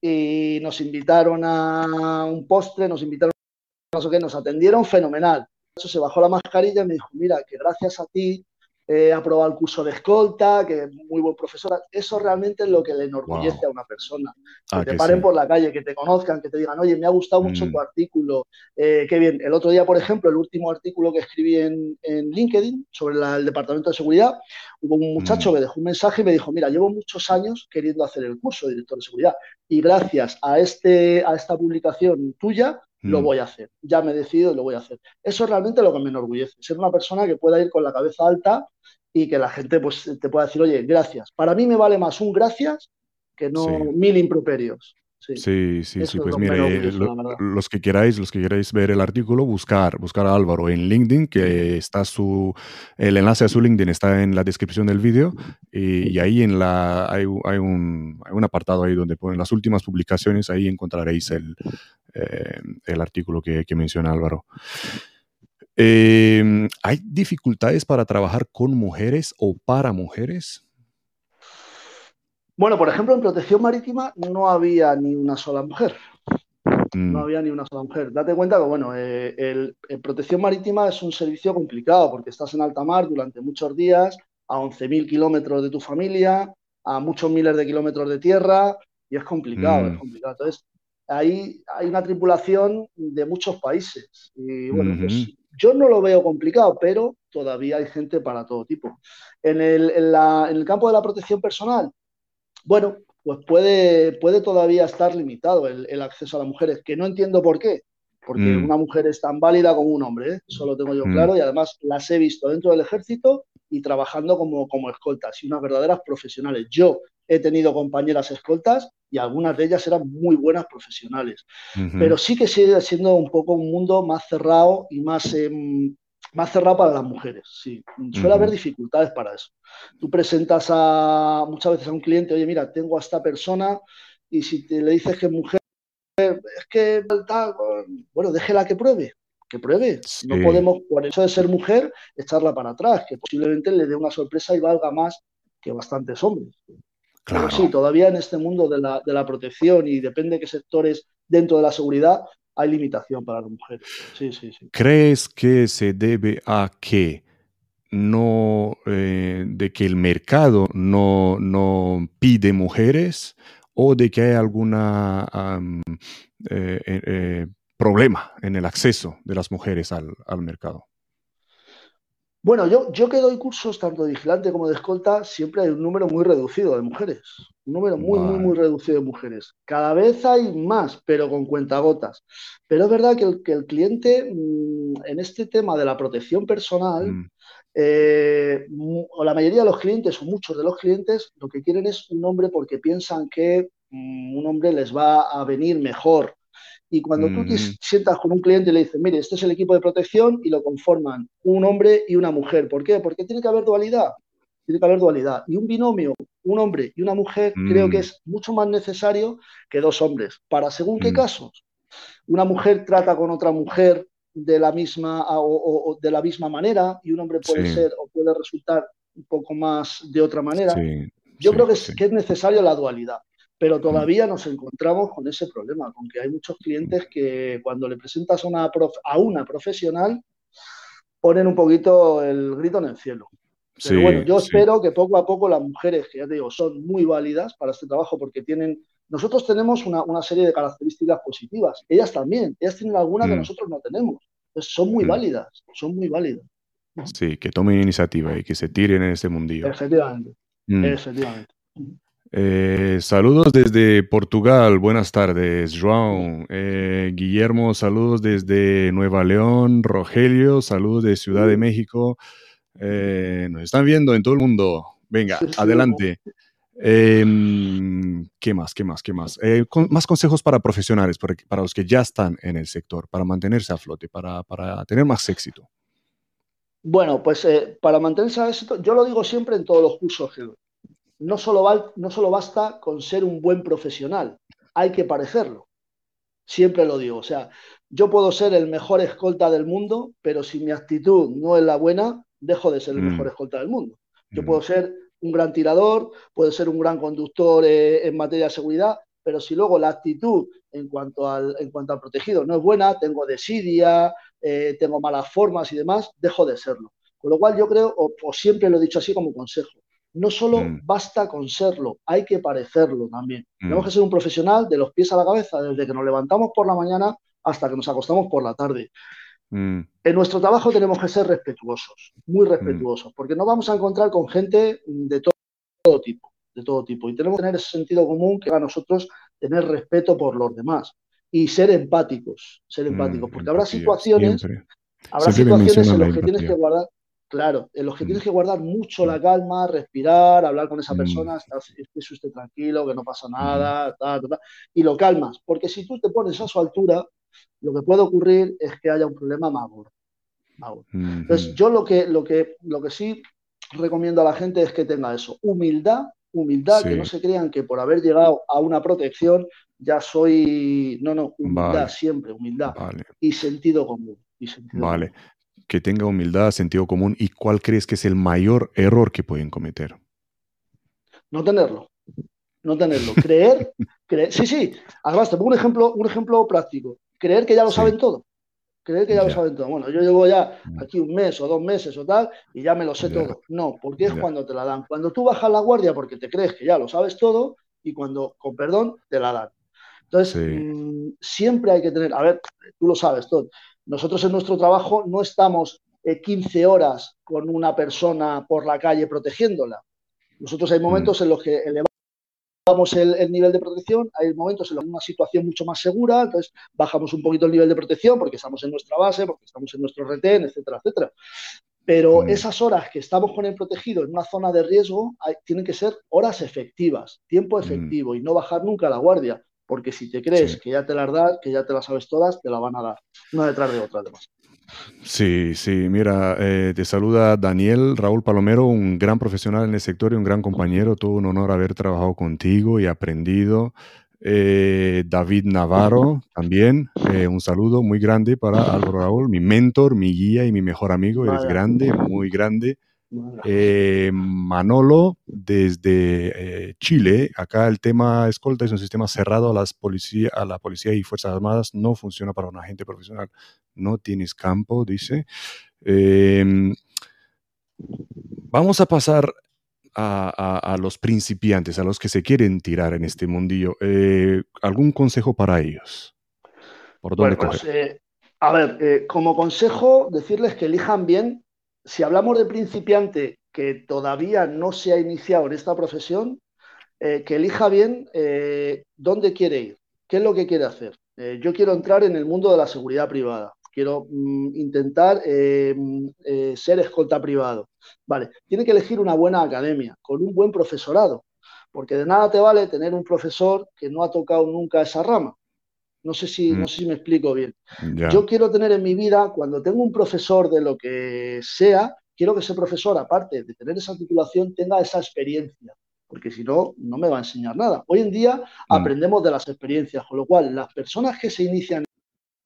y nos invitaron a un postre, nos invitaron a no sé qué, nos atendieron fenomenal. Eso se bajó la mascarilla y me dijo, mira, que gracias a ti ha aprobado el curso de escolta, que es muy buen profesor. Eso realmente es lo que le enorgullece a una persona. Que ah, te paren por la calle, que te conozcan, que te digan, oye, me ha gustado mucho mm. tu artículo. Eh, qué bien. El otro día, por ejemplo, el último artículo que escribí en, LinkedIn sobre el Departamento de Seguridad, hubo un muchacho mm. que dejó un mensaje y me dijo, mira, llevo muchos años queriendo hacer el curso de director de seguridad y gracias a, este, a esta publicación tuya, lo mm. voy a hacer. Ya me he decidido y lo voy a hacer. Eso es realmente lo que me enorgullece, ser una persona que pueda ir con la cabeza alta y que la gente pues, te pueda decir, oye, gracias. Para mí me vale más un gracias que no mil improperios. Sí, sí, sí, pues mire, los que queráis, los que queráis ver el artículo, buscar, buscar a Álvaro en LinkedIn, que está su, el enlace a su LinkedIn está en la descripción del vídeo y, ahí en la, hay, hay, un, hay, un, apartado ahí donde ponen las últimas publicaciones, ahí encontraréis el, eh, el artículo que, que menciona Álvaro. Em, ¿Hay dificultades para trabajar con mujeres o para mujeres? Bueno, por ejemplo, en protección marítima no había ni una sola mujer. No mm. había ni una sola mujer. Date cuenta que, bueno, eh, el, protección marítima es un servicio complicado porque estás en alta mar durante muchos días, a 11.000 kilómetros de tu familia, a muchos miles de kilómetros de tierra, y es complicado, es mm. complicado. Entonces, ahí hay una tripulación de muchos países. Y bueno, pues yo no lo veo complicado, pero todavía hay gente para todo tipo. En el, campo de la protección personal, bueno, pues puede, puede todavía estar limitado el, acceso a las mujeres, que no entiendo por qué, porque mm. una mujer es tan válida como un hombre, ¿eh? eso lo tengo yo mm. claro, y además las he visto dentro del ejército y trabajando como, como escoltas, y unas verdaderas profesionales. Yo he tenido compañeras escoltas y algunas de ellas eran muy buenas profesionales. Pero sí que sigue siendo un poco un mundo más cerrado y más, em, más cerrado para las mujeres. Sí, suele haber dificultades para eso. Tú presentas a, muchas veces a un cliente, oye, mira, tengo a esta persona y si te, le dices que es mujer, es que bueno, déjela que pruebe que pruebe. No podemos, por eso de ser mujer, echarla para atrás, que posiblemente le dé una sorpresa y valga más que bastantes hombres. Claro. sí, todavía en este mundo de la, de la, protección y depende de qué sectores dentro de la seguridad hay limitación para las mujeres. Sí, sí, sí. ¿Crees que se debe a que no, eh, de que el mercado no, no, pide mujeres o de que hay alguna eh, eh, problema en el acceso de las mujeres al, al mercado? Bueno, yo, yo que doy cursos tanto de vigilante como de escolta, siempre hay un número muy reducido de mujeres. Un número muy, muy, muy reducido de mujeres. Cada vez hay más, pero con cuentagotas. Pero es verdad que el, que el cliente, mm, en este tema de la protección personal, mm. eh, o la mayoría de los clientes, o muchos de los clientes, lo que quieren es un hombre porque piensan que mm, un hombre les va a venir mejor y cuando tú te sientas con un cliente y le dices, mire, este es el equipo de protección y lo conforman un hombre y una mujer. ¿Por qué? Porque tiene que haber dualidad. Tiene que haber dualidad. Y un binomio, un hombre y una mujer, creo que mm. es mucho más necesario que dos hombres. ¿Para según qué mm. casos? Una mujer trata con otra mujer de la misma o, de la misma manera y un hombre puede ser o puede resultar un poco más de otra manera. Yo creo que es, que es necesaria la dualidad, pero todavía nos encontramos con ese problema, con que hay muchos clientes que cuando le presentas a una, a una profesional ponen un poquito el grito en el cielo. Pero bueno, yo espero que poco a poco las mujeres, que ya te digo, son muy válidas para este trabajo porque tienen nosotros tenemos una, serie de características positivas. Ellas también. Ellas tienen algunas que mm. nosotros no tenemos. son muy mm. válidas. Son muy válidas. Sí, que tomen iniciativa y que se tiren en ese mundillo. Efectivamente. Mm. Efectivamente. Eh, saludos desde Portugal, buenas tardes, João. Eh, Guillermo, saludos desde Nueva León. Rogelio, saludos de Ciudad de México. Eh, nos están viendo en todo el mundo. Venga, adelante. Em, ¿Qué más? ¿Qué más? ¿Qué más? Más consejos para profesionales, para, los que ya están en el sector, para mantenerse a flote, para, tener más éxito. Bueno, pues para mantenerse a éxito, yo lo digo siempre en todos los cursos que No solo, no solo basta con ser un buen profesional, hay que parecerlo. Siempre lo digo. O sea, yo puedo ser el mejor escolta del mundo, pero si mi actitud no es la buena, dejo de ser el mm. mejor escolta del mundo. Yo mm. puedo ser un gran tirador, puede ser un gran conductor eh, en materia de seguridad, pero si luego la actitud en cuanto al, en cuanto al protegido no es buena, tengo desidia, eh, tengo malas formas y demás, dejo de serlo. Con lo cual yo creo, o, siempre lo he dicho así como consejo, no solo mm. basta con serlo, hay que parecerlo también. Mm. Tenemos que ser un profesional de los pies a la cabeza, desde que nos levantamos por la mañana hasta que nos acostamos por la tarde. Mm. En nuestro trabajo tenemos que ser respetuosos, muy respetuosos, porque nos vamos a encontrar con gente de todo, tipo, de todo tipo, y tenemos que tener ese sentido común que a nosotros tener respeto por los demás y ser empáticos, ser mm, empáticos, porque habrá situaciones, habrá situaciones en las que tienes que guardar, claro, en los que mm. tienes que guardar mucho la calma, respirar, hablar con esa persona, estés usted tranquilo, que no pasa nada, y lo calmas, porque si tú te pones a su altura, lo que puede ocurrir es que haya un problema más gordo. Entonces, yo lo que, lo, que, lo que sí recomiendo a la gente es que tenga eso, humildad, humildad, que no se crean que por haber llegado a una protección ya soy, no, no, humildad siempre, humildad y sentido común. vale, que tenga humildad, sentido común y cuál crees que es el mayor error que pueden cometer. No tenerlo, no tenerlo, creer, creer, sí, sí, además te pongo un ejemplo, un ejemplo práctico creer que ya lo saben todo. Creer que ya, lo saben todo. Bueno, yo llevo ya mm. aquí un mes o dos meses o tal y ya me lo sé todo. No, porque es cuando te la dan. Cuando tú bajas la guardia porque te crees que ya lo sabes todo y cuando, con perdón, te la dan. Entonces, mm, siempre hay que tener, a ver, tú lo sabes, todo. Nosotros en nuestro trabajo no estamos 15 eh, horas con una persona por la calle protegiéndola. Nosotros hay mm. momentos en los que elevamos el, nivel de protección, hay momentos en los que una situación mucho más segura, entonces bajamos un poquito el nivel de protección porque estamos en nuestra base, porque estamos en nuestro retén, etcétera, etcétera. Pero mm. esas horas que estamos con el protegido en una zona de riesgo tienen que ser horas efectivas, tiempo mm. efectivo y no bajar nunca la guardia, porque si te crees que ya te las das, que ya te las sabes todas, te la van a dar, una detrás de otra además. Sí, sí, mira, eh, te saluda Daniel Raúl Palomero, un gran profesional en el sector y un gran compañero. Todo un honor haber trabajado contigo y aprendido. Eh, David Navarro también, eh, un saludo muy grande para Álvaro Raúl, mi mentor, mi guía y mi mejor amigo. Eres grande, muy grande. Eh, Manolo, desde eh, Chile, acá el tema escolta es un sistema cerrado a, las policía, a la policía y Fuerzas Armadas, no funciona para un agente profesional, no tienes campo, dice. Em, vamos a pasar a, los principiantes, a los que se quieren tirar en este mundillo. Eh, ¿Algún consejo para ellos? ¿Por dónde pues, a ver, como consejo, decirles que elijan bien si hablamos de principiante que todavía no se ha iniciado en esta profesión, eh, que elija bien eh, dónde quiere ir, qué es lo que quiere hacer. Eh, yo quiero entrar en el mundo de la seguridad privada, quiero mm, intentar ser escolta privado. Vale, tiene que elegir una buena academia, con un buen profesorado, porque de nada te vale tener un profesor que no ha tocado nunca esa rama. No sé si, no mm. sé si me explico bien. Yo quiero tener en mi vida, cuando tengo un profesor de lo que sea, quiero que ese profesor, aparte de tener esa titulación, tenga esa experiencia, porque si no, no me va a enseñar nada. Hoy en día mm. aprendemos de las experiencias, con lo cual las personas que se inician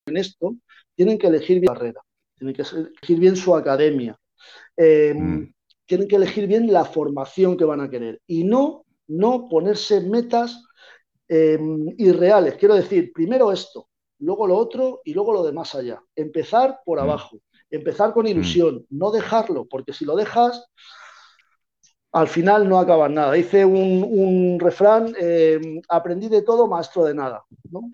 en esto, tienen que elegir bien la carrera, tienen que elegir bien su academia, em, mm. tienen que elegir bien la formación que van a querer y no, no ponerse metas em, irreales. Quiero decir, primero esto, luego lo otro y luego lo de más allá. Empezar por mm. abajo, empezar con mm. ilusión, no dejarlo, porque si lo dejas, al final no acabas nada. Hice un, refrán, em, aprendí de todo, maestro de nada. ¿no?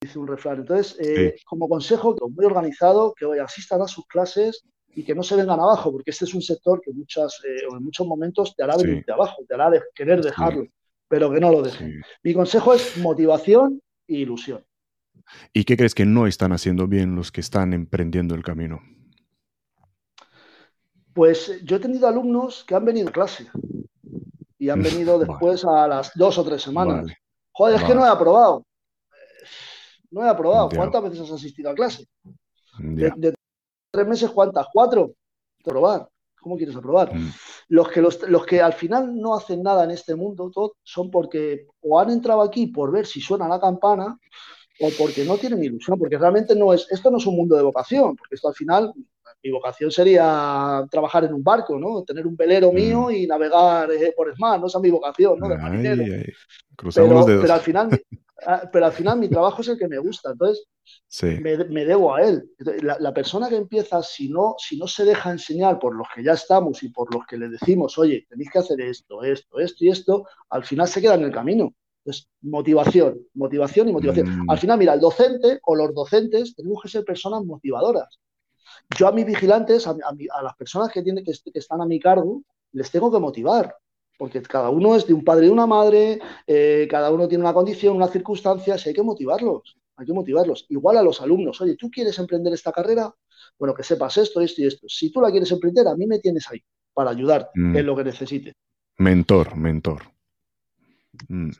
Dice un refrán. Entonces, eh, como consejo, muy organizado, que asistan a sus clases y que no se vengan abajo, porque este es un sector que muchas, eh, en muchos momentos te hará venirte abajo, te hará de querer dejarlo, pero que no lo dejen. Mi consejo es motivación e ilusión. ¿Y qué crees que no están haciendo bien los que están emprendiendo el camino? Pues yo he tenido alumnos que han venido a clase y han venido después a las dos o tres semanas. Joder, es que no he aprobado. No he aprobado. ¿Cuántas veces has asistido a clase? De, tres meses, ¿cuántas? ¿Cuatro? Aprobar. ¿Cómo quieres aprobar? Mm. Los, que, los, que al final no hacen nada en este mundo son porque o han entrado aquí por ver si suena la campana o porque no tienen ilusión, porque realmente no es, esto no es un mundo de vocación, porque esto al final mi vocación sería trabajar en un barco, ¿no? Tener un velero mm. mío y navegar eh, por el mar, ¿no? Esa es mi vocación, ¿no? De marinero. pero, al final, pero al final mi trabajo es el que me gusta, entonces me, debo a él. La, persona que empieza, si no, si no se deja enseñar por los que ya estamos y por los que le decimos, oye, tenéis que hacer esto, esto, esto y esto, al final se queda en el camino. Entonces, motivación, motivación y motivación. Mm. Al final, mira, el docente o los docentes tenemos que ser personas motivadoras yo a mis vigilantes, a, las personas que, tienen, que, están a mi cargo, les tengo que motivar, porque cada uno es de un padre y una madre, eh, cada uno tiene una condición, una circunstancia, hay que motivarlos, hay que motivarlos. Igual a los alumnos, oye, ¿tú quieres emprender esta carrera? Bueno, que sepas esto, esto y esto. Si tú la quieres emprender, a mí me tienes ahí para ayudarte mm. en lo que necesites. Mentor, mentor. Mm.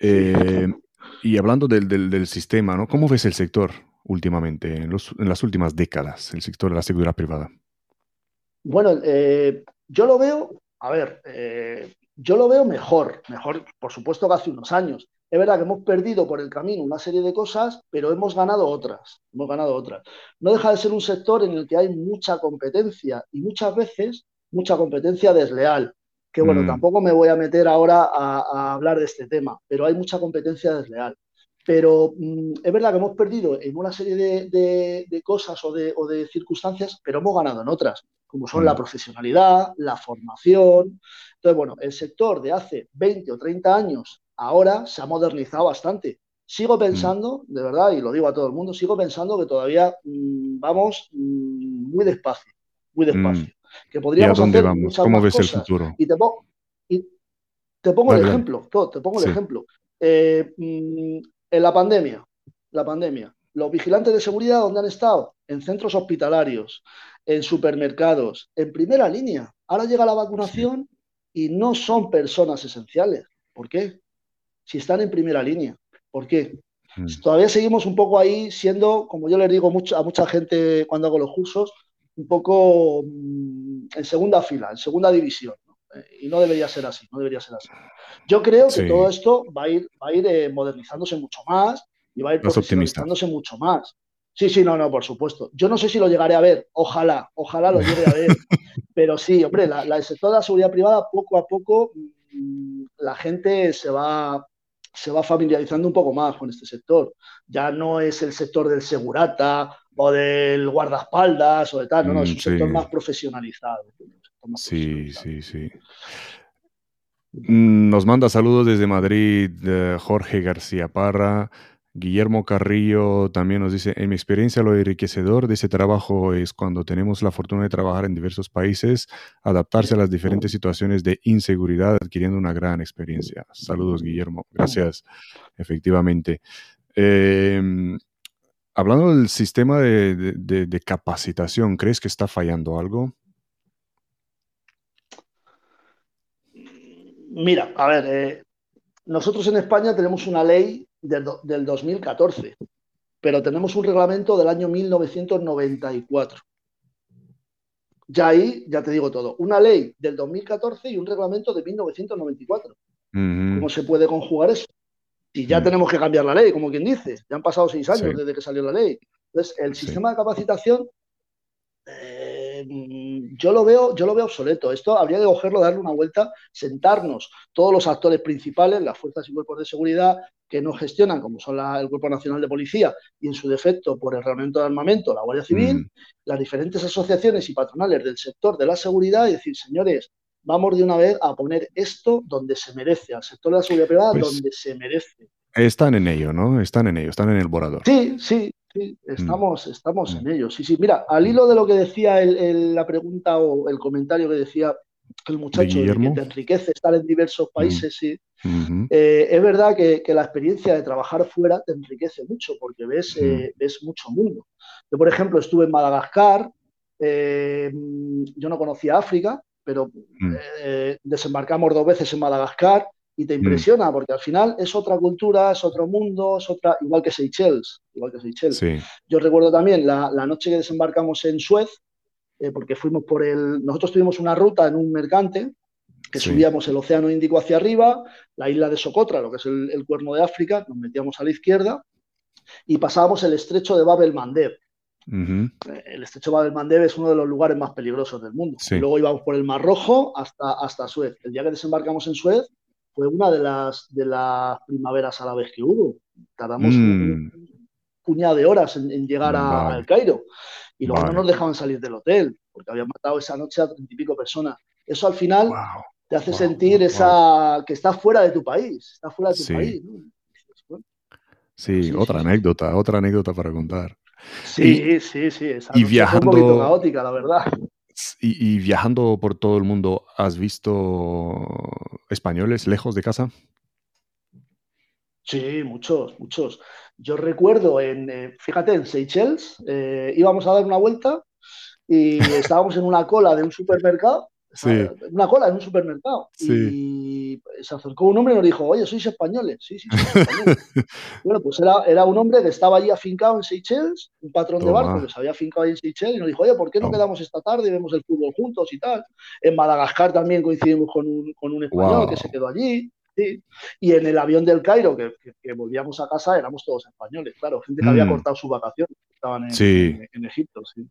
Eh, y hablando del, del, sistema, ¿no? ¿Cómo ves el sector? últimamente, en, las últimas décadas, el sector de la seguridad privada? Bueno, eh, yo lo veo, a ver, eh, yo lo veo mejor, mejor, por supuesto, que hace unos años. Es verdad que hemos perdido por el camino una serie de cosas, pero hemos ganado otras, hemos ganado otras. No deja de ser un sector en el que hay mucha competencia y muchas veces mucha competencia desleal. Que bueno, mm. tampoco me voy a meter ahora a hablar de este tema, pero hay mucha competencia desleal. Pero mm, es verdad que hemos perdido en una serie de, cosas o de, circunstancias, pero hemos ganado en otras, como son la mm. profesionalidad, la formación. Entonces, bueno, el sector de hace 20 o 30 años ahora se ha modernizado bastante. Sigo mm. pensando, de verdad, y lo digo a todo el mundo, sigo pensando que todavía vamos muy despacio, muy despacio. Que podríamos ¿Y a dónde vamos? ¿Cómo ves el futuro? Y te, pongo, el ejemplo, te pongo el ejemplo. Eh, en la pandemia, la pandemia, los vigilantes de seguridad, ¿dónde han estado? En centros hospitalarios, en supermercados, en primera línea. Ahora llega la vacunación y no son personas esenciales. ¿Por qué? Si están en primera línea. ¿Por qué? Mm. Todavía seguimos un poco ahí siendo, como yo les digo a mucha gente cuando hago los cursos, un poco mm, en segunda fila, en segunda división y no debería ser así, no debería ser así. Yo creo que todo esto va a ir, va a ir eh, modernizándose mucho más y va a ir profesionalizándose mucho más. Sí, sí, no, no, por supuesto. Yo no sé si lo llegaré a ver, ojalá, ojalá lo llegue a ver, pero sí, hombre, la, el sector de la seguridad privada, poco a poco, mm, la gente se va, se va familiarizando un poco más con este sector. Ya no es el sector del segurata o del guardaespaldas o de tal, no, no, es un mm, sector más profesionalizado. Sí, sí, sí. Mm, nos manda saludos desde Madrid eh, Jorge García Parra. Guillermo Carrillo también nos dice, en mi experiencia lo enriquecedor de ese trabajo es cuando tenemos la fortuna de trabajar en diversos países, adaptarse a las diferentes situaciones de inseguridad, adquiriendo una gran experiencia. Saludos, Guillermo. Gracias, efectivamente. Em, hablando del sistema de capacitación, ¿crees que está fallando algo? Mira, a ver, eh, nosotros en España tenemos una ley del, 2014, pero tenemos un reglamento del año 1994. Ya ahí, ya te digo todo, una ley del 2014 y un reglamento de 1994. ¿Cómo se puede conjugar eso? Si ya mm. tenemos que cambiar la ley, como quien dice, ya han pasado seis años desde que salió la ley. Entonces, el sistema de capacitación eh, yo lo veo, yo lo veo obsoleto. Esto habría que cogerlo, darle una vuelta, sentarnos todos los actores principales, las fuerzas y cuerpos de seguridad que nos gestionan, como son el Cuerpo Nacional de Policía y en su defecto por el reglamento de armamento, la Guardia Civil, mm. las diferentes asociaciones y patronales del sector de la seguridad y decir, señores, vamos de una vez a poner esto donde se merece, al sector de la seguridad privada pues donde se merece. Están en ello, ¿no? Están en ello, están en el borrador. Sí, sí, sí, estamos, estamos en mm. ello. Sí, sí. Mira, al hilo de lo que decía la pregunta o el comentario que decía el muchacho, que te enriquece estar en diversos mm. países, sí. Eh, es verdad que, la experiencia de trabajar fuera te enriquece mucho porque ves, eh, ves mucho mundo. Yo, por ejemplo, estuve en Madagascar, eh, yo no conocía África, pero mm. eh, desembarcamos dos veces en Madagascar y te mm. impresiona porque al final es otra cultura, es otro mundo, es otra, igual que Seychelles, igual que Seychelles. Yo recuerdo también la, noche que desembarcamos en Suez, eh, porque fuimos por el, nosotros tuvimos una ruta en un mercante que subíamos el Océano Índico hacia arriba, la isla de Socotra, lo que es el, cuerno de África, nos metíamos a la izquierda y pasábamos el estrecho de Bab el Mandeb, el estrecho de Bab el-Mandeb es uno de los lugares más peligrosos del mundo. luego íbamos por el Mar Rojo hasta, hasta Suez. El día que desembarcamos en Suez fue una de las, de las primaveras árabes que hubo. Tardamos un, mm. puñado de horas en, llegar al Cairo. Y luego no nos dejaban salir del hotel, porque habían matado esa noche a treinta y pico personas. Eso al final te hace sentir esa que estás fuera de tu país, estás fuera de tu país. sí, otra anécdota, otra anécdota para contar. Sí, sí, sí, y viajando, un poquito caótica, la verdad. Y, viajando por todo el mundo, ¿has visto españoles lejos de casa? Sí, muchos, muchos. Yo recuerdo en, eh, fíjate, en Seychelles eh, íbamos a dar una vuelta y estábamos en una cola de un supermercado una cola en un supermercado. Y se acercó un hombre y nos dijo, oye, ¿sois españoles? Sí, sí, bueno, pues era, era, un hombre que estaba allí afincado en Seychelles, un patrón de barco que se había afincado ahí en Seychelles, y nos dijo, oye, ¿por qué no quedamos esta tarde y vemos el fútbol juntos y tal? En Madagascar también coincidimos con un, con un español que se quedó allí. Y en el avión del Cairo, que, que, volvíamos a casa, éramos todos españoles, claro, gente que había mm. cortado su vacación, estaban en, en Egipto. Sí.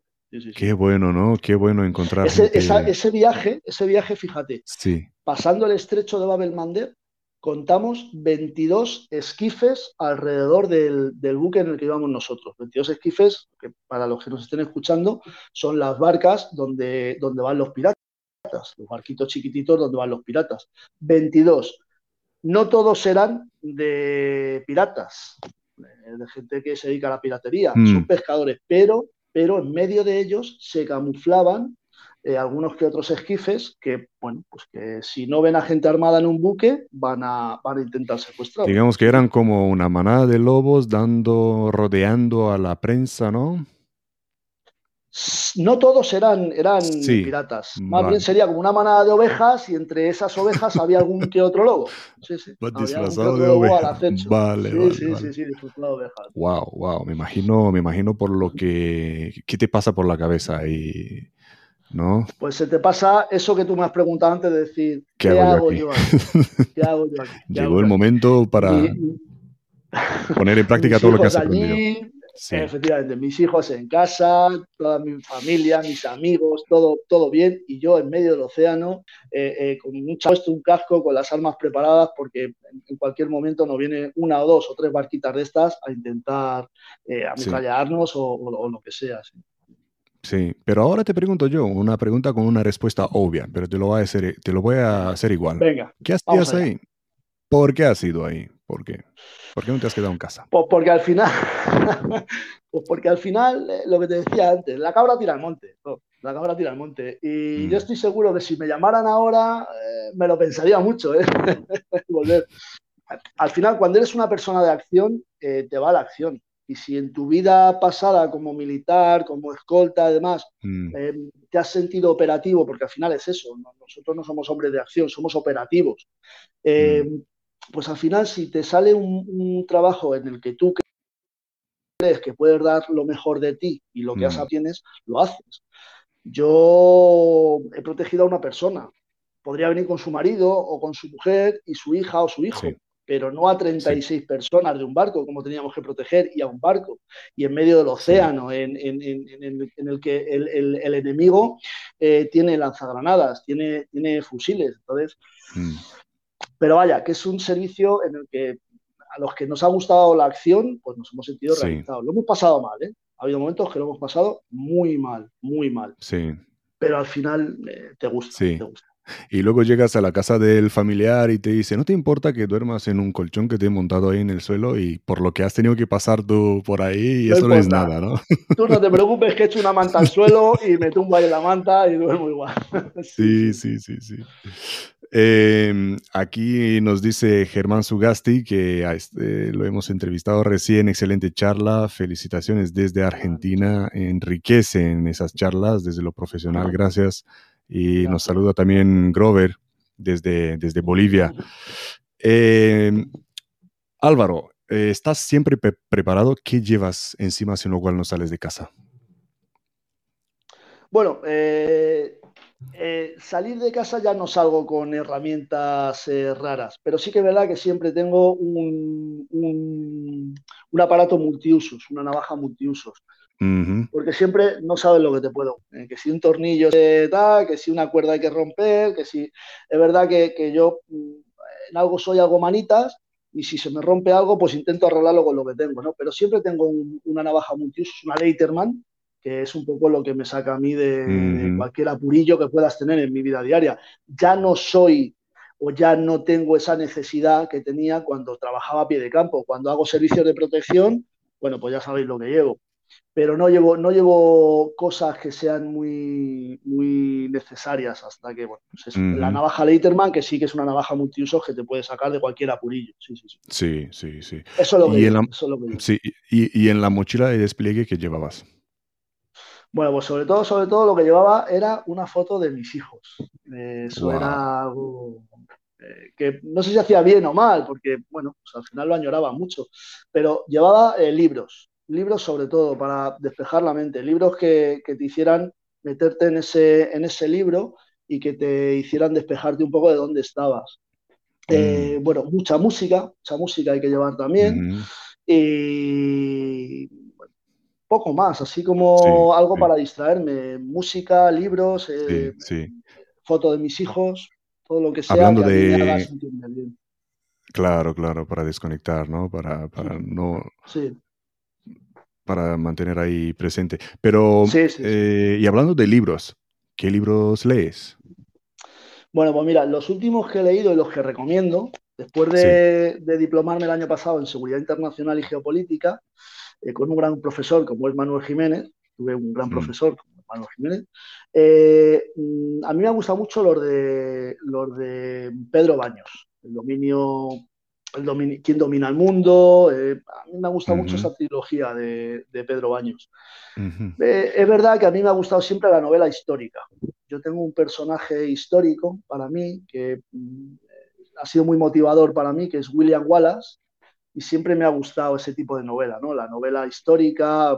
Qué bueno, ¿no? Qué bueno encontrar. Ese, ese viaje, ese viaje, fíjate, sí. pasando el estrecho de Babel Mandeb, contamos 22 esquifes alrededor del, buque en el que íbamos nosotros. 22 esquifes, que para los que nos estén escuchando, son las barcas donde, donde van los piratas, los barquitos chiquititos donde van los piratas. 22. No todos serán de piratas, eh, de gente que se dedica a la piratería, mm. son pescadores, pero pero en medio de ellos se camuflaban eh, algunos que otros esquifes que, bueno, pues que si no ven a gente armada en un buque, van a, van a intentar secuestrar. Digamos que eran como una manada de lobos dando, rodeando a la prensa, ¿no? No todos eran, eran piratas. Más bien sería como una manada de ovejas y entre esas ovejas había algún que otro lobo. Sí, sí. disfrazado de ovejas. Vale, sí, vale, sí, sí, sí, disfrazado de ovejas. Wow, wow. Me imagino, me imagino por lo que. ¿Qué te pasa por la cabeza ahí? ¿No? Pues se te pasa eso que tú me has preguntado antes de decir, ¿qué, hago, yo aquí? ¿Qué hago yo aquí? Llegó el momento para poner en práctica todo lo que has aprendido. Efectivamente, mis hijos en casa, toda mi familia, mis amigos, todo, todo bien, y yo en medio del océano, eh, eh, con un puesto un casco, con las armas preparadas, porque en, cualquier momento nos viene una o dos o tres barquitas de estas a intentar eh, ametrallarnos o, lo que sea. Sí. pero ahora te pregunto yo, una pregunta con una respuesta obvia, pero te lo voy a hacer, te lo voy a hacer igual. Venga. ¿Qué hacías ahí? ¿Por qué has ido ahí? ¿Por qué? ¿Por qué no te has quedado en casa? Pues porque al final, pues porque al final, eh, lo que te decía antes, la cabra tira al monte. la cabra tira al monte. Y mm. yo estoy seguro que si me llamaran ahora, eh, me lo pensaría mucho, ¿eh? Volver. Al final, cuando eres una persona de acción, te va la acción. Y si en tu vida pasada como militar, como escolta, además, mm. te has sentido operativo, porque al final es eso, nosotros no somos hombres de acción, somos operativos. Mm pues al final si te sale un, trabajo en el que tú crees que puedes dar lo mejor de ti y lo que has mm. tienes, lo haces. Yo he protegido a una persona. Podría venir con su marido o con su mujer y su hija o su hijo, pero no a 36 personas de un barco, como teníamos que proteger, y a un barco, y en medio del océano, en, el que el, enemigo eh, tiene lanzagranadas, tiene, tiene fusiles. Entonces, mm. Pero vaya, que es un servicio en el que a los que nos ha gustado la acción, pues nos hemos sentido realizados. Lo hemos pasado mal, ¿eh? Ha habido momentos que lo hemos pasado muy mal, muy mal. Sí. Pero al final eh, te gusta, sí. te gusta. Y luego llegas a la casa del familiar y te dice, no te importa que duermas en un colchón que te he montado ahí en el suelo y por lo que has tenido que pasar tú por ahí y eso no es nada, ¿no? Tú no te preocupes que he hecho una manta al suelo y me tumbo ahí en la manta y duermo igual. sí, sí, sí, sí. Em, aquí nos dice Germán Sugasti que este, lo hemos entrevistado recién, excelente charla, felicitaciones desde Argentina, enriquecen esas charlas desde lo profesional, gracias. Y nos saluda también Grover desde, desde Bolivia. Em, Álvaro, eh, ¿estás siempre preparado? ¿Qué llevas encima si no cual no sales de casa? Bueno, eh, eh, salir de casa ya no salgo con herramientas eh, raras, pero sí que es verdad que siempre tengo un, un, aparato multiusos, una navaja multiusos. Porque siempre no sabes lo que te puedo. Eh, que si un tornillo se da, que si una cuerda hay que romper, que si. Es verdad que, que yo mm, en algo soy algo manitas y si se me rompe algo, pues intento arreglarlo con lo que tengo, ¿no? Pero siempre tengo una navaja multiusos, una Leiterman, que es un poco lo que me saca a mí de, cualquier apurillo que puedas tener en mi vida diaria. Ya no soy o ya no tengo esa necesidad que tenía cuando trabajaba a pie de campo. Cuando hago servicios de protección, bueno, pues ya sabéis lo que llevo. Pero no llevo, no llevo cosas que sean muy, muy necesarias hasta que, bueno, pues la navaja Leiterman, que sí que es una navaja multiusos que te puede sacar de cualquier apurillo. Sí, sí, sí. Sí, sí, Eso es lo que, y, en la, Sí, y, y en la mochila de despliegue que llevabas. Bueno, pues sobre todo, sobre todo lo que llevaba era una foto de mis hijos. Eso era algo eh, que no sé si hacía bien o mal, porque bueno, pues al final lo añoraba mucho, pero llevaba eh, libros, libros sobre todo para despejar la mente, libros que, te hicieran meterte en ese, en ese libro y que te hicieran despejarte un poco de dónde estabas. Eh, mm. bueno, mucha música, mucha música hay que llevar también. Y poco más, así como algo para distraerme, música, libros, eh, foto de mis hijos, todo lo que sea. Hablando de... Claro, claro, para desconectar, ¿no? Para, para no... Para mantener ahí presente. Pero, eh, y hablando de libros, ¿qué libros lees? Bueno, pues mira, los últimos que he leído y los que recomiendo, después de, de diplomarme el año pasado en Seguridad Internacional y Geopolítica, eh, con un gran profesor como es Manuel Jiménez, tuve un gran mm. profesor como Manuel Jiménez. Eh, mm, a mí me ha gustado mucho los de, los de Pedro Baños, el dominio, el quién domina el mundo. Eh, a mí me ha gustado mucho esa trilogía de, Pedro Baños. es verdad que a mí me ha gustado siempre la novela histórica. Yo tengo un personaje histórico para mí que mm, ha sido muy motivador para mí, que es William Wallace, y siempre me ha gustado ese tipo de novela, ¿no? La novela histórica,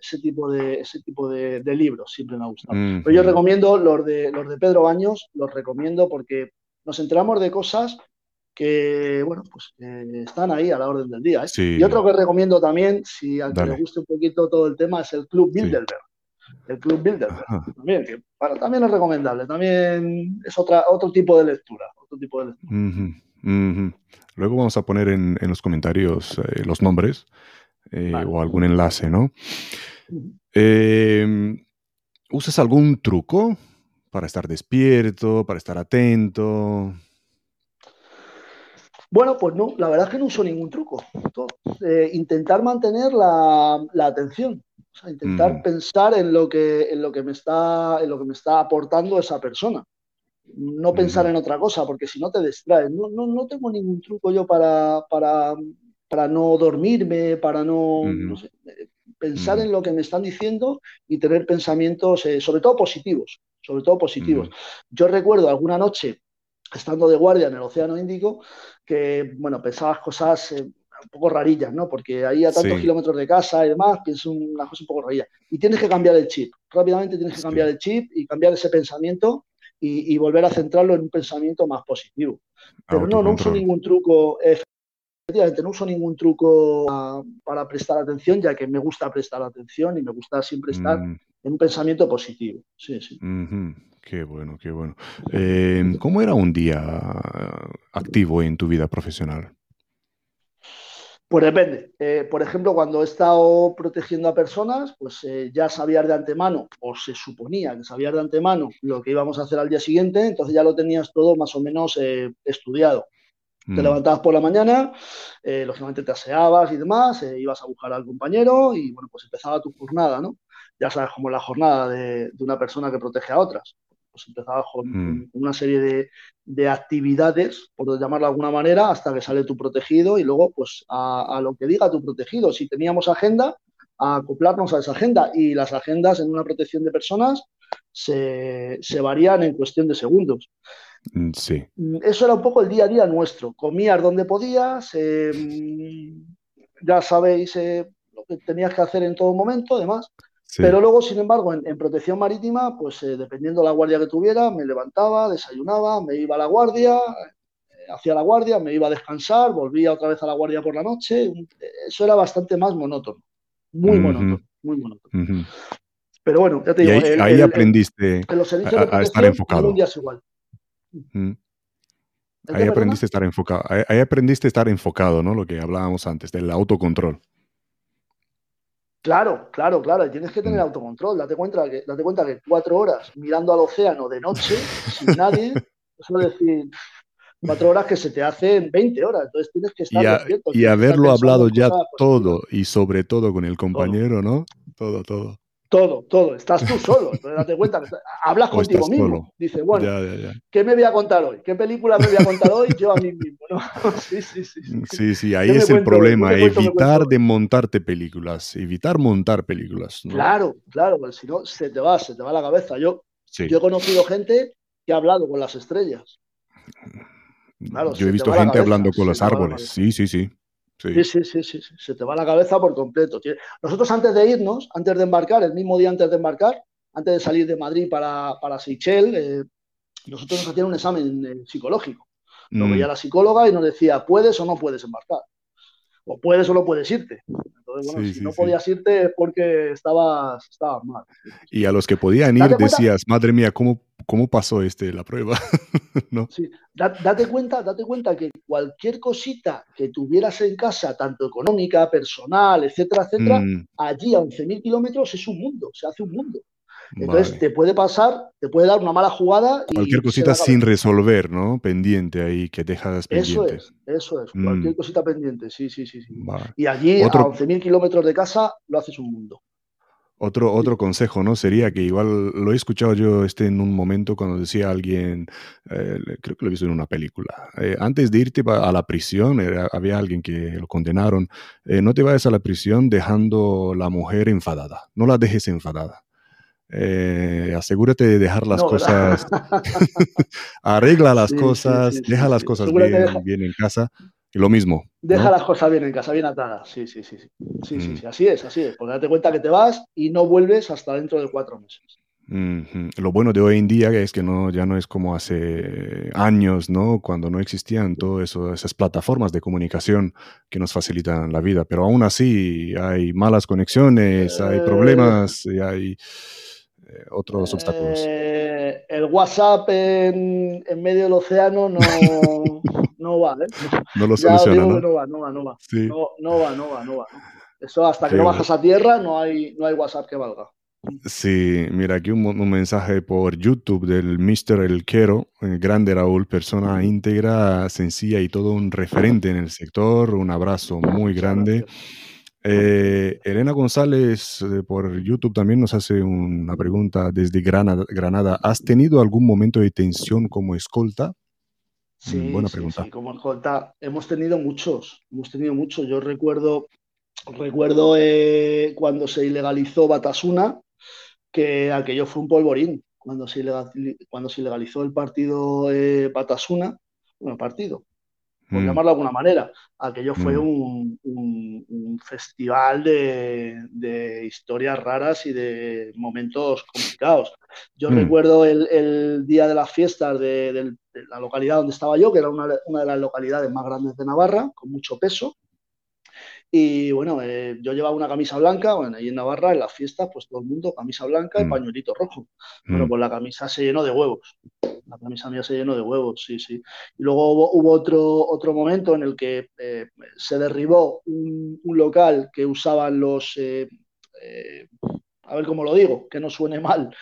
ese tipo de, ese tipo de, libros siempre me ha gustado. Pero yo recomiendo los de, los de Pedro Baños, los recomiendo porque nos enteramos de cosas que, bueno, pues están ahí a la orden del día. ¿eh? Y otro que recomiendo también, si a quien le guste un poquito todo el tema, es el Club Bilderberg. El Club Bilderberg, también, que para, también es recomendable, también es otra, otro tipo de lectura, otro tipo de lectura. Luego vamos a poner en, los comentarios eh, los nombres eh, o algún enlace, ¿no? Eh, ¿Usas algún truco para estar despierto, para estar atento? Bueno, pues no, la verdad es que no uso ningún truco. intentar mantener la, atención, o sea, intentar pensar en lo que, en lo que me está, en lo que me está aportando esa persona no pensar en otra cosa, porque si no te distraes. No, no, no tengo ningún truco yo para, para, para no dormirme, para no, pensar en lo que me están diciendo y tener pensamientos, eh, sobre todo positivos, sobre todo positivos. Yo recuerdo alguna noche, estando de guardia en el Océano Índico, que, bueno, pensabas cosas... Eh, un poco rarillas, ¿no? Porque ahí a tantos kilómetros de casa y demás, pienso una cosa un poco rarilla. Y tienes que cambiar el chip. Rápidamente tienes que cambiar el chip y cambiar ese pensamiento y, volver a centrarlo en un pensamiento más positivo. Pero no, no uso ningún truco, efectivamente, no uso ningún truco para prestar atención, ya que me gusta prestar atención y me gusta siempre estar mm. en un pensamiento positivo. Sí, sí. Qué bueno, qué bueno. Em, ¿Cómo era un día activo en tu vida profesional? Pues depende. Eh, por ejemplo, cuando he estado protegiendo a personas, pues eh, ya sabías de antemano, o se suponía que sabías de antemano lo que íbamos a hacer al día siguiente, entonces ya lo tenías todo más o menos eh, estudiado. Te mm. levantabas por la mañana, lógicamente te aseabas y demás, ibas a buscar al compañero y bueno, pues empezaba tu jornada, ¿no? Ya sabes cómo es la jornada de una persona que protege a otras pues empezaba con mm. una serie de, actividades, por llamarlo de alguna manera, hasta que sale tu protegido y luego, pues, a, lo que diga tu protegido. Si teníamos agenda, a acoplarnos a esa agenda. Y las agendas en una protección de personas se, varían en cuestión de segundos. Mm, sí. Eso era un poco el día a día nuestro. Comías donde podías, eh, ya sabéis eh, lo que tenías que hacer en todo momento, además. Pero luego, sin embargo, en, protección marítima, pues eh, dependiendo de la guardia que tuviera, me levantaba, desayunaba, me iba a la guardia, eh, hacía la guardia, me iba a descansar, volvía otra vez a la guardia por la noche. Eso era bastante más monótono, muy monótono, muy monótono. Pero bueno, ya te digo. ahí, aprendiste a, estar enfocado. igual. Ahí aprendiste a estar enfocado. ahí aprendiste a estar enfocado, ¿no? Lo que hablábamos antes, del autocontrol. Claro, claro, claro, tienes que tener mm. autocontrol. Date cuenta que, date cuenta que cuatro horas mirando al océano de noche, sin nadie, eso es decir, cuatro horas que se te hacen 20 horas. Entonces tienes que estar y, y haberlo hablado ya todo y sobre todo con el compañero, ¿no? Todo, todo. Todo, todo. Estás tú solo. Entonces date cuenta, hablas contigo mismo. Dices, bueno, ¿qué me voy a contar hoy? ¿Qué película me voy a contar hoy? Yo a mí mismo. sí, sí, sí, sí. Sí, ahí es el problema. evitar de montarte películas. Evitar montar películas. Claro, claro, porque si no, se te va, se te va la cabeza. Yo, yo he conocido gente que ha hablado con las estrellas. yo he visto gente hablando con los árboles. Sí, sí, sí. Sí. Sí, sí, sí, se te va la cabeza por completo. Nosotros antes de irnos, antes de embarcar, el mismo día antes de embarcar, antes de salir de Madrid para, para Seychelles, eh, nosotros nos hacían un examen eh, psicológico. Nos mm. veía la psicóloga y nos decía, ¿puedes o no puedes embarcar? O puedes o no puedes irte. Entonces, bueno, si no podías irte es porque estabas, estabas mal. Y a los que podían ir decías, madre mía, ¿cómo ¿cómo pasó este, la prueba? ¿No? Sí, date cuenta, date cuenta que cualquier cosita que tuvieras en casa, tanto económica, personal, etcétera, etcétera, mm. allí a 11.000 kilómetros es un mundo, se hace un mundo. Entonces te puede pasar, te puede dar una mala jugada. Cualquier cosita sin resolver, ¿no? Pendiente ahí, que dejas pendiente. Eso es, eso es, cualquier mm. cosita pendiente, sí, sí, sí. sí. Y allí a 11.000 kilómetros de casa lo haces un mundo. Otro, otro consejo, ¿no? Sería que igual lo he escuchado yo este en un momento cuando decía alguien, eh, creo que lo he visto en una película, eh, antes de irte a la prisión, había alguien que lo condenaron, eh, no te vayas a la prisión dejando la mujer enfadada, no la dejes enfadada. Asegúrate de dejar las cosas, arregla las cosas, deja las cosas bien, bien en casa lo mismo. Deja las cosas bien en casa, bien atadas. Sí, sí, sí. Sí, sí, sí, mm. sí, Así es, así es. Porque date cuenta que te vas y no vuelves hasta dentro de cuatro meses. Lo bueno de hoy en día es que no, ya no es como hace años, ¿no? Cuando no existían todas esas plataformas de comunicación que nos facilitan la vida. Pero aún así hay malas conexiones, hay eh, problemas y hay eh, otros obstáculos. Eh, el WhatsApp en, en, medio del océano no, no va, ¿eh? No lo soluciona, ¿no? ¿no? va, no va, no va. No, no, va, no va, no va. Eso hasta que no bajas a tierra no hay, no hay WhatsApp que valga. Sí, mira aquí un, mensaje por YouTube del Mr. El Quero, grande Raúl, persona íntegra, sencilla y todo un referente en el sector. Un abrazo muy grande. Eh, Elena González eh, por YouTube también nos hace una pregunta desde Granada, Granada. ¿Has tenido algún momento de tensión como escolta? Sí, Buena pregunta. Sí, como escolta hemos tenido muchos, hemos tenido muchos. Yo recuerdo, recuerdo eh, cuando se ilegalizó Batasuna, que aquello fue un polvorín. Cuando se, cuando se ilegalizó el partido Batasuna, bueno, partido, por mm. llamarlo de alguna manera, aquello fue mm. un, festival de, de, historias raras y de momentos complicados. Yo mm. recuerdo el, día de las fiestas de, la localidad donde estaba yo, que era una, de las localidades más grandes de Navarra, con mucho peso. Y bueno, eh, yo llevaba una camisa blanca, bueno, ahí en Navarra, en las fiestas, pues todo el mundo camisa blanca y mm. pañuelito rojo. Pero pues la camisa se llenó de huevos. La camisa mía se llenó de huevos, sí, sí. Y luego hubo, otro, otro momento en el que eh, se derribó un, local que usaban los, eh, a ver cómo lo digo, que no suene mal,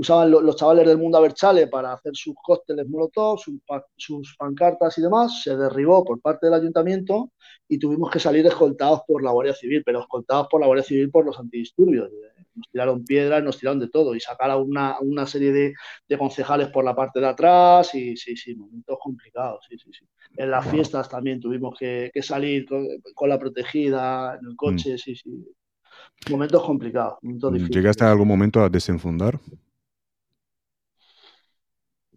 usaban los chavales del mundo Aberchale para hacer sus cócteles molotov, sus, pancartas y demás, se derribó por parte del ayuntamiento y tuvimos que salir escoltados por la Guardia Civil, pero escoltados por la Guardia Civil por los antidisturbios. Nos tiraron piedras, nos tiraron de todo y sacaron una, una serie de, concejales por la parte de atrás y sí, sí, momentos complicados, sí, sí, sí. En las fiestas también tuvimos que, salir con, la protegida, en el coche, mm. sí, sí. Momentos complicados, momentos difíciles. ¿Llegaste a algún momento a desenfundar?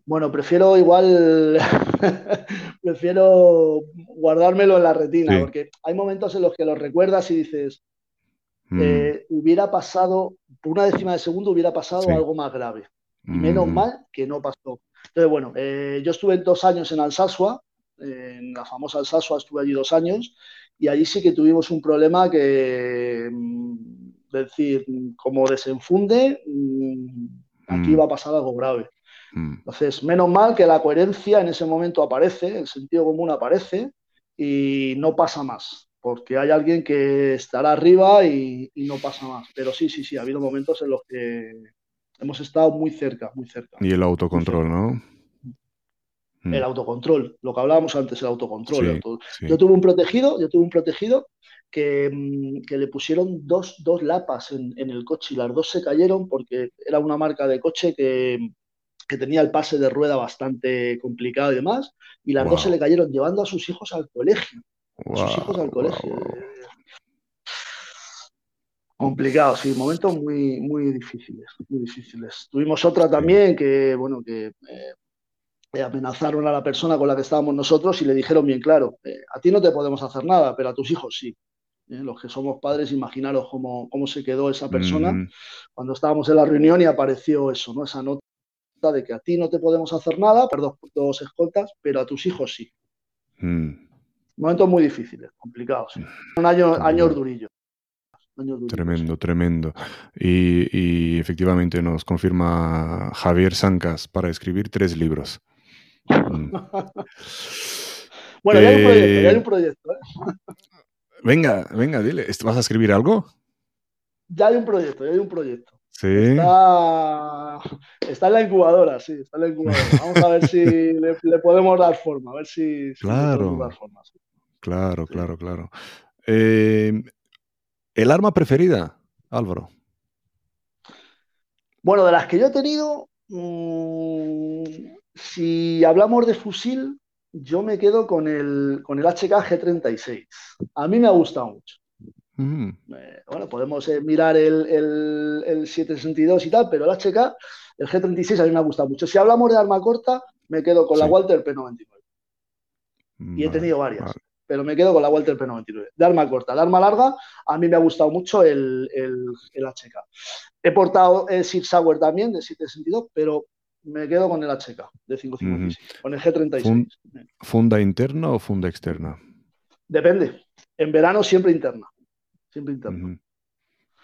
Bueno, prefiero igual, prefiero guardármelo en la retina, porque hay momentos en los que lo recuerdas y dices, mm. eh, hubiera pasado, por una décima de segundo hubiera pasado algo más grave. Y menos mm. mal que no pasó. Entonces, bueno, eh, yo estuve dos años en Alsasua, en la famosa Alsasua estuve allí dos años, y allí sí que tuvimos un problema que, mm, decir, como desenfunde, aquí iba a pasar algo grave. Mm. Entonces, menos mal que la coherencia en ese momento aparece, el sentido común aparece y no pasa más, porque hay alguien que estará arriba y, no pasa más. Pero sí, sí, sí, ha habido momentos en los que hemos estado muy cerca, muy cerca. Y el autocontrol, ¿no? El mm. autocontrol, lo que hablábamos antes, el autocontrol. Yo tuve un protegido, yo tuve un protegido que, mm, le pusieron dos, lapas en, el coche y las dos se cayeron porque era una marca de coche que, que tenía el pase de rueda bastante complicado y demás, y las dos se le cayeron llevando a sus hijos al colegio. A sus hijos al colegio. Complicado, sí, momentos muy, muy difíciles, muy difíciles. Tuvimos otra también que, bueno, que eh, amenazaron a la persona con la que estábamos nosotros y le dijeron bien claro, eh, a ti no te podemos hacer nada, pero a tus hijos sí. Eh, los que somos padres, imaginaros cómo, cómo se quedó esa persona mm. cuando estábamos en la reunión y apareció eso, ¿no? Esa nota de que a ti no te podemos hacer nada, perdón, dos escoltas, pero a tus hijos sí. Mm. Momentos muy difíciles, complicados. Un año, años durillos. Tremendo, tremendo. Y, efectivamente nos confirma Javier Sancas para escribir tres libros. Mm. bueno, ya hay un proyecto, ya hay un eh, proyecto. ¿eh? Venga, venga, dile, ¿vas a escribir algo? Ya hay un proyecto, ya hay un proyecto. Sí. Está, en la incubadora, sí, está en la incubadora. Vamos a ver si le, podemos dar forma, a ver si, claro. Claro, claro, claro. Eh, ¿El arma preferida, Álvaro? Bueno, de las que yo he tenido, mm, si hablamos de fusil, yo me quedo con el, con el HK G36. A mí me ha gustado mucho. Eh, bueno, podemos eh, mirar el, el, 762 y tal, pero el HK, el G36 a mí me ha gustado mucho. Si hablamos de arma corta, me quedo con la Walter P99. y he tenido varias, pero me quedo con la Walter P99. De arma corta. De arma larga, a mí me ha gustado mucho el, el HK. He portado el Six Sauer también, de 762, pero me quedo con el HK, de 556, con el G36. ¿Funda interna o funda externa? Depende. En verano siempre interna siempre interno.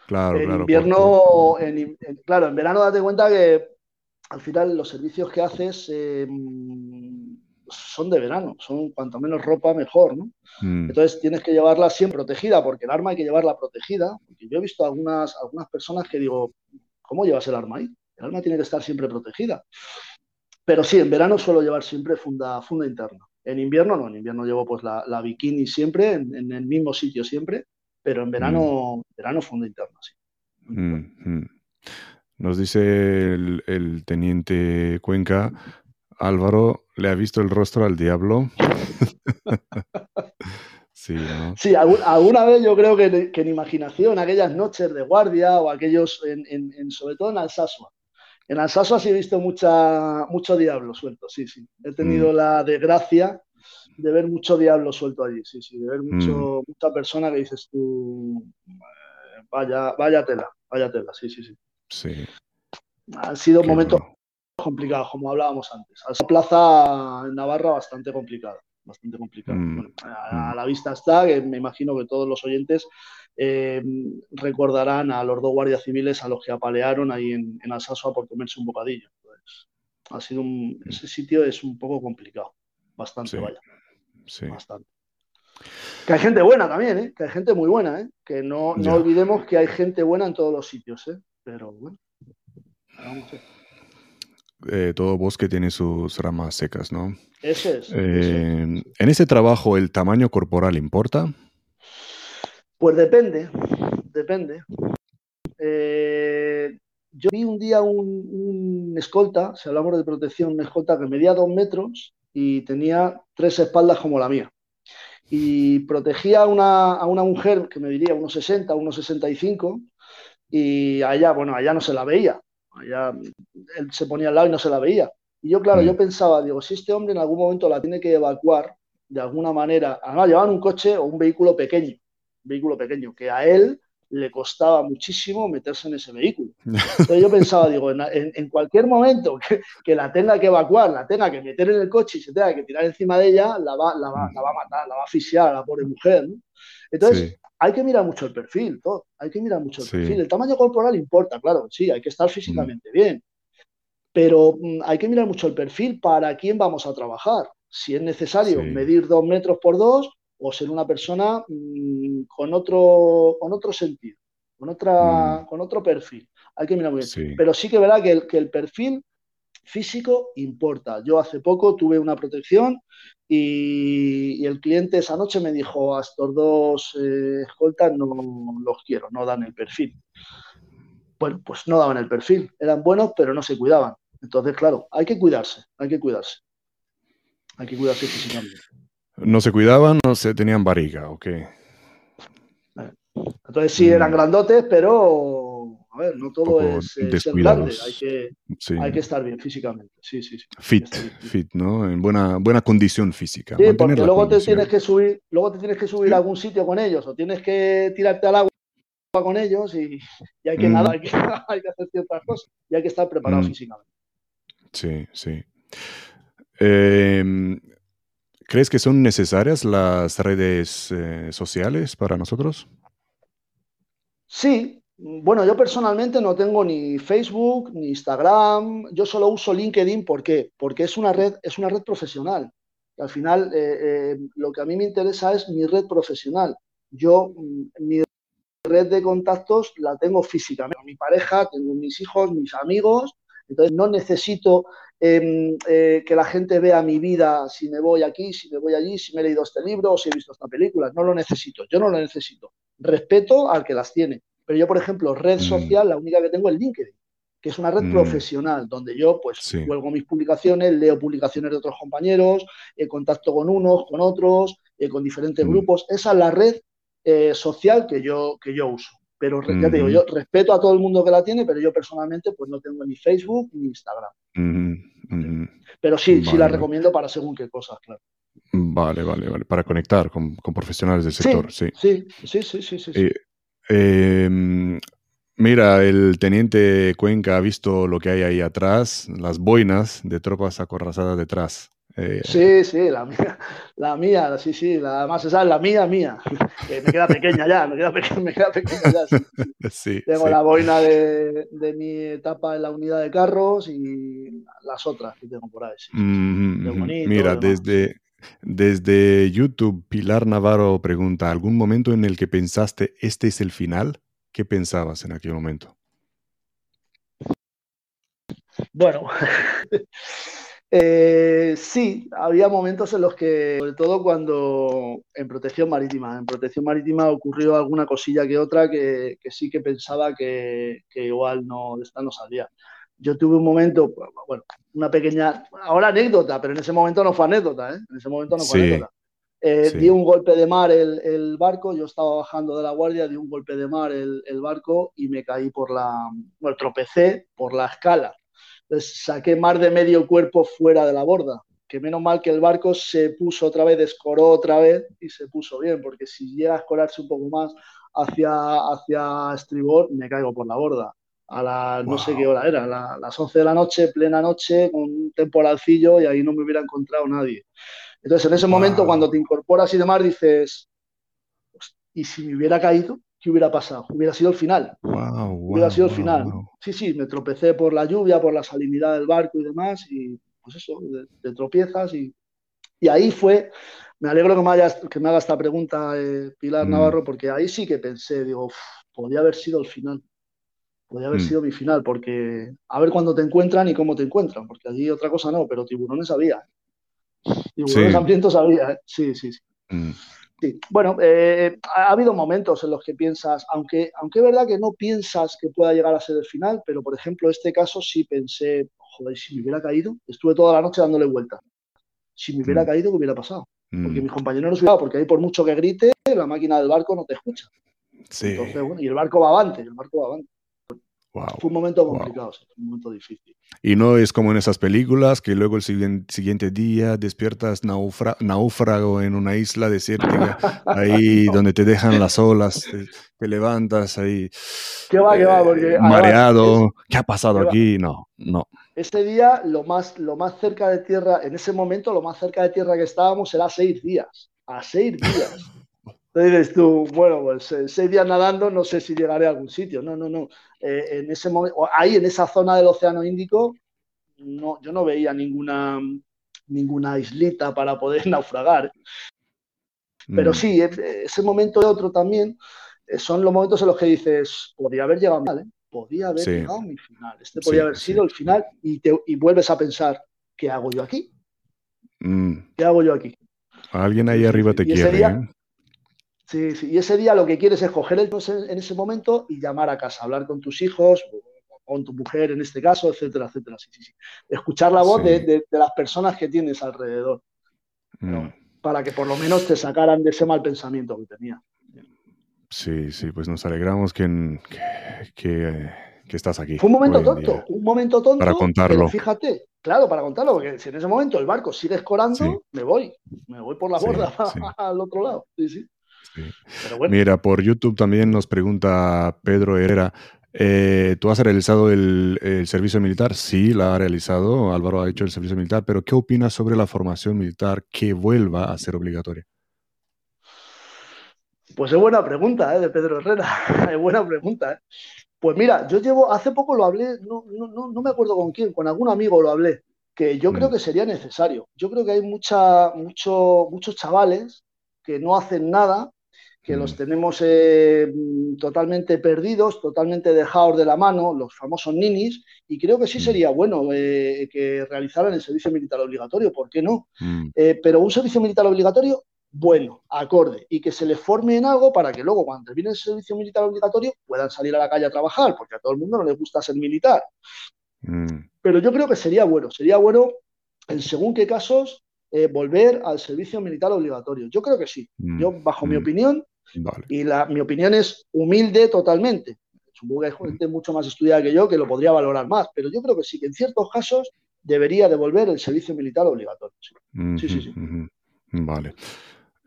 Claro, en invierno, en, claro, en verano date cuenta que al final los servicios que haces em, son de verano, son cuanto menos ropa mejor, ¿no? Mm. Entonces tienes que llevarla siempre protegida, porque el arma hay que llevarla protegida. Porque yo he visto algunas, algunas personas que digo, ¿cómo llevas el arma ahí? El arma tiene que estar siempre protegida. Pero sí, en verano suelo llevar siempre funda, funda interna. En invierno no, en invierno llevo pues la, bikini siempre, en, el mismo sitio siempre, pero en verano, mm. verano fondo interno, sí. Mm, mm. Nos dice el, teniente Cuenca, Álvaro, ¿le ha visto el rostro al diablo? sí, ¿no? sí alguna vez yo creo que, en imaginación, aquellas noches de guardia o aquellos, en, sobre todo en Alsasua. En Alsasua sí he visto mucha, mucho diablo suelto, sí, sí. He tenido la desgracia de ver mucho diablo suelto allí, sí, sí, de ver mucho, mm. mucha persona que dices tú, eh, vaya, vaya tela, vaya tela, sí, sí, sí. Sí. han sido momentos complicados, como hablábamos antes. Ha plaza en Navarra bastante complicada, bastante complicada. Mm, a, mm. la vista está que me imagino que todos los oyentes eh, recordarán a los dos guardias civiles a los que apalearon ahí en, en Alsasua por comerse un bocadillo. Pues, ha sido un, ese sitio es un poco complicado, bastante, vaya. Sí. Bastante. Que hay gente buena también, ¿eh? que hay gente muy buena, ¿eh? que no, no olvidemos que hay gente buena en todos los sitios, ¿eh? pero bueno, eh, todo bosque tiene sus ramas secas, ¿no? Eso es. Eh, ¿En ese trabajo el tamaño corporal importa? Pues depende, depende. yo vi un día un, escolta, si hablamos de protección, un escolta que medía dos metros y tenía tres espaldas como la mía y protegía a una, a una mujer que me diría unos 60, unos 65 y allá, bueno, allá no se la veía, allá él se ponía al lado y no se la veía. Y yo, claro, yo mm. pensaba, digo, si este hombre en algún momento la tiene que evacuar de alguna manera, además llevaban un coche o un vehículo pequeño, un vehículo pequeño, que a él le costaba muchísimo meterse en ese vehículo. Entonces yo pensaba, digo, en, cualquier momento que, la tenga que evacuar, la tenga que meter en el coche y se tenga que tirar encima de ella, la va, la va, la va a matar, la va a asfixiar a la pobre mujer. Entonces, hay que mirar mucho el perfil, todo. hay que mirar mucho el perfil. El tamaño corporal importa, claro, sí, hay que estar físicamente bien. Pero mm, hay que mirar mucho el perfil para quién vamos a trabajar. Si es necesario medir dos metros por dos, o ser una persona mm, con, otro, con otro sentido, con, otra, mm. con otro perfil. Hay que mirar muy bien. Pero sí que verá que el, que el perfil físico importa. Yo hace poco tuve una protección y, el cliente esa noche me dijo, a estos dos eh, escoltas no los quiero, no dan el perfil. Bueno, pues no daban el perfil. Eran buenos, pero no se cuidaban. Entonces, claro, hay que cuidarse, hay que cuidarse. Hay que cuidarse físicamente. No se cuidaban, no se tenían barriga, ok. Entonces sí eran mm. grandotes, pero a ver, no todo es eh, ser grande, hay que, hay que estar bien físicamente. Sí, sí, sí. Fit, fit, ¿no? En buena, buena condición física. Sí, porque luego te tienes que subir, luego te tienes que subir a algún sitio con ellos, o tienes que tirarte al agua con ellos y, hay que mm. nada, hay que, hacer ciertas cosas y hay que estar preparado mm. físicamente. Sí, sí. Eh, ¿Crees que son necesarias las redes eh, sociales para nosotros? Sí, bueno, yo personalmente no tengo ni Facebook ni Instagram, yo solo uso LinkedIn, ¿por qué? Porque es una red, es una red profesional. al final eh, eh, lo que a mí me interesa es mi red profesional. Yo, mm, mi red de contactos la tengo físicamente. Mi pareja, tengo mis hijos, mis amigos, entonces no necesito Em, eh, que la gente vea mi vida, si me voy aquí, si me voy allí, si me he leído este libro o si he visto esta película. No lo necesito, yo no lo necesito. Respeto al que las tiene. Pero yo, por ejemplo, red mm. social, la única que tengo es LinkedIn, que es una red mm. profesional, donde yo pues cuelgo mis publicaciones, leo publicaciones de otros compañeros, eh, contacto con unos, con otros, eh, con diferentes mm. grupos. Esa es la red social que yo, que yo uso. Pero ya te digo, yo respeto a todo el mundo que la tiene, pero yo personalmente pues no tengo ni Facebook ni Instagram. Pero sí, sí la recomiendo para según qué cosas, claro. Vale, vale, vale. Para conectar con, profesionales del sector, sí. Sí, sí, sí, sí. sí, eh, em, mira, el teniente Cuenca ha visto lo que hay ahí atrás, las boinas de tropas acorrazadas detrás. Eh, sí, sí, la mía, la mía, sí, sí, la, además esa es la mía, mía. me queda pequeña ya, me queda, me queda pequeña ya. Sí. Tengo la boina de, mi etapa en la unidad de carros y las otras que tengo por ahí. Mira, desde, desde YouTube, Pilar Navarro pregunta, ¿algún momento en el que pensaste, este es el final? ¿Qué pensabas en aquel momento? Bueno, Eh, sí, había momentos en los que, sobre todo cuando en protección marítima, en protección marítima ocurrió alguna cosilla que otra que, sí que pensaba que, igual no, de esta no salía. Yo tuve un momento, bueno, una pequeña, ahora anécdota, pero en ese momento no fue anécdota, ¿eh? En ese momento no fue anécdota. Eh, di un golpe de mar el, barco, yo estaba bajando de la guardia, di un golpe de mar el, el barco y me caí por la, bueno, tropecé por la escala saqué más de medio cuerpo fuera de la borda. Que menos mal que el barco se puso otra vez, escoró otra vez y se puso bien, porque si llega a escorarse un poco más hacia, hacia estribor, me caigo por la borda. a las, no sé qué hora era, a las 11 de la noche, plena noche, con un temporalcillo y ahí no me hubiera encontrado nadie. Entonces, en ese momento, cuando te incorporas y demás, dices, ¿y si me hubiera caído? ¿Qué hubiera pasado? Hubiera sido el final. hubiera sido el final. Sí, sí, me tropecé por la lluvia, por la salinidad del barco y demás, y pues eso, te tropiezas y, y ahí fue, me alegro que me, hayas, que me haga esta pregunta eh, Pilar mm. Navarro, porque ahí sí que pensé, digo, podría haber sido el final. Podría haber mm. sido mi final, porque a ver cuándo te encuentran y cómo te encuentran, porque allí otra cosa no, pero tiburones había. Tiburones hambrientos había, ¿eh? sí, sí, sí. Mm. Sí. Bueno, eh, ha habido momentos en los que piensas, aunque, aunque es verdad que no piensas que pueda llegar a ser el final, pero por ejemplo, este caso sí pensé, joder, si me hubiera caído, estuve toda la noche dándole vuelta. Si me hubiera caído, ¿qué hubiera pasado? Porque mis compañeros no se porque ahí por mucho que grite, la máquina del barco no te escucha. Sí. Entonces, bueno, y el barco va avante, el barco va avante. Fue un momento complicado, fue un momento difícil. Y no es como en esas películas que luego el siguiente día despiertas náufrago en una isla desértica, ahí donde te dejan las olas, te, levantas ahí. ¿Qué va, qué va? Porque, mareado. ¿Qué ha pasado aquí? No, no. Ese día, lo más, lo más cerca de tierra, en ese momento, lo más cerca de tierra que estábamos era seis días. A seis días. Entonces dices tú, bueno, pues eh, seis días nadando, no sé si llegaré a algún sitio. No, no, no. Eh, en ese momento, ahí en esa zona del Océano Índico, no, yo no veía ninguna, ninguna islita para poder naufragar. Pero mm. sí, e, ese momento y otro también eh, son los momentos en los que dices, podría haber llegado mal, podría haber llegado a mi final. Este podría haber sido el final y, te, y vuelves a pensar, ¿qué hago yo aquí? Mm. ¿Qué hago yo aquí? Alguien ahí arriba te quiere. Sí, sí, y ese día lo que quieres es coger el en ese momento y llamar a casa, hablar con tus hijos, con tu mujer en este caso, etcétera, etcétera. Sí, sí, sí. Escuchar la voz de, las personas que tienes alrededor. Mm. Para que por lo menos te sacaran de ese mal pensamiento que tenía. Sí, sí, pues nos alegramos que, que, estás aquí. Fue un momento tonto, un momento tonto. Para contarlo. fíjate, claro, para contarlo, porque si en ese momento el barco sigue escorando, me voy. Me voy por la borda al otro lado. Sí, sí. Mira, por YouTube también nos pregunta Pedro Herrera, eh, ¿tú has realizado el, servicio militar? Sí, la ha realizado, Álvaro ha hecho el servicio militar, pero ¿qué opinas sobre la formación militar que vuelva a ser obligatoria? Pues es buena pregunta, ¿eh? De Pedro Herrera, es buena pregunta, ¿eh? Pues mira, yo llevo, hace poco lo hablé, no, me acuerdo con quién, con algún amigo lo hablé, que yo creo mm. que sería necesario. Yo creo que hay mucha, mucho, muchos chavales que no hacen nada que los mm. tenemos eh, totalmente perdidos, totalmente dejados de la mano, los famosos ninis, y creo que sí mm. sería bueno eh, que realizaran el servicio militar obligatorio, ¿por qué no? Mm. Eh, pero un servicio militar obligatorio bueno, acorde, y que se les forme en algo para que luego, cuando termine el servicio militar obligatorio, puedan salir a la calle a trabajar, porque a todo el mundo no le gusta ser militar. Pero yo creo que sería bueno, sería bueno en según qué casos volver al servicio militar obligatorio. Yo creo que sí. Yo, bajo mi opinión, y la, mi opinión es humilde totalmente. Supongo que hay gente mucho más estudiada que yo que lo podría valorar más, pero yo creo que sí, que en ciertos casos debería devolver el servicio militar obligatorio. Sí, sí, sí. Vale.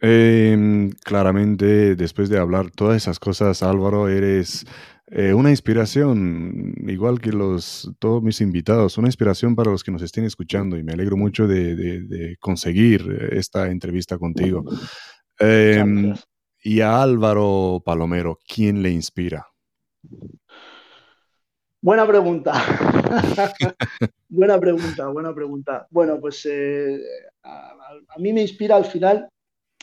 Em, claramente, después de hablar todas esas cosas, Álvaro, eres eh, una inspiración, igual que los, todos mis invitados, una inspiración para los que nos estén escuchando y me alegro mucho de, conseguir esta entrevista contigo. Eh, y a Álvaro Palomero, ¿quién le inspira? Buena pregunta. buena pregunta, buena pregunta. Bueno, pues eh, a, mí me inspira al final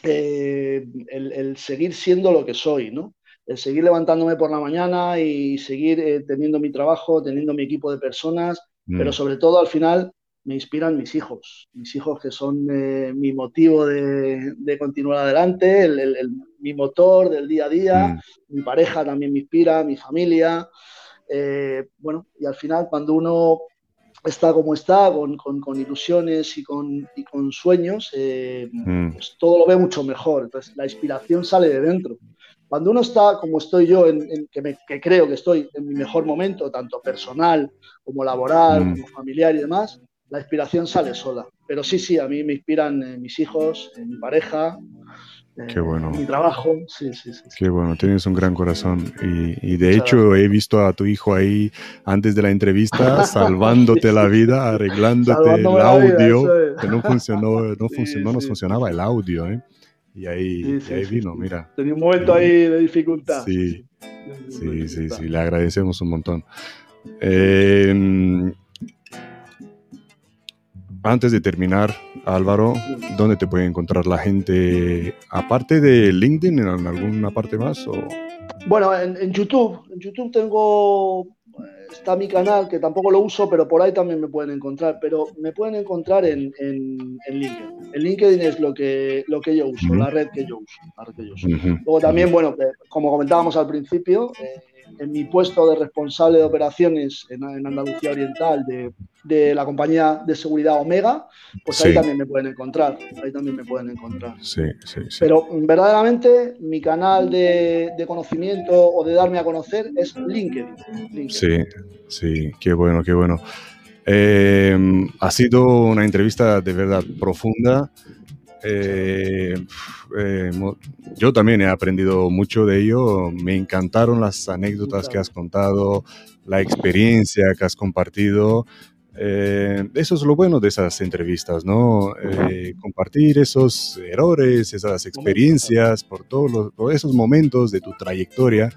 eh, el, seguir siendo lo que soy, ¿no? El seguir levantándome por la mañana y seguir eh, teniendo mi trabajo, teniendo mi equipo de personas, pero mm. sobre todo al final me inspiran mis hijos, mis hijos que son eh, mi motivo de, continuar adelante, mi motor del día a día, mm. mi pareja también me inspira, mi familia. Eh, bueno, y al final cuando uno está como está, con, ilusiones y con, con sueños, eh, mm. pues todo lo ve mucho mejor. Entonces la inspiración sale de dentro. Cuando uno está como estoy yo, en, que, creo que estoy en mi mejor momento, tanto personal como laboral, mm. como familiar y demás, la inspiración sale sola. Pero sí, sí, a mí me inspiran eh, mis hijos, eh, mi pareja, Qué bueno. Mi trabajo, sí, sí, sí. Qué bueno, tienes un gran corazón. Y, de hecho he visto a tu hijo ahí antes de la entrevista salvándote la vida, arreglándote el audio, que no funcionó, no funcionó, nos funcionaba el audio, ¿eh? Y ahí, ahí vino, mira. Tenía un momento ahí de dificultad. Sí, sí, sí, sí, le agradecemos un montón. Eh, antes de terminar, Álvaro, ¿dónde te puede encontrar la gente? Aparte de LinkedIn, ¿en alguna parte más? O? Bueno, en, YouTube. En YouTube tengo. Está mi canal, que tampoco lo uso, pero por ahí también me pueden encontrar. Pero me pueden encontrar en, en, LinkedIn. El LinkedIn es lo que, lo que yo uso, la red que yo uso. Luego también, bueno, como comentábamos al principio, eh, en mi puesto de responsable de operaciones en, Andalucía Oriental de, la compañía de seguridad Omega, pues ahí también me pueden encontrar. Ahí también me pueden encontrar. Sí, sí, sí. Pero verdaderamente mi canal de, conocimiento o de darme a conocer es LinkedIn. Sí, sí, qué bueno, qué bueno. Eh, ha sido una entrevista de verdad profunda. Eh, eh, yo también he aprendido mucho de ello. Me encantaron las anécdotas que has contado, la experiencia que has compartido. Eh, eso es lo bueno de esas entrevistas, ¿no? compartir esos errores, esas experiencias por todos, todos esos momentos de tu trayectoria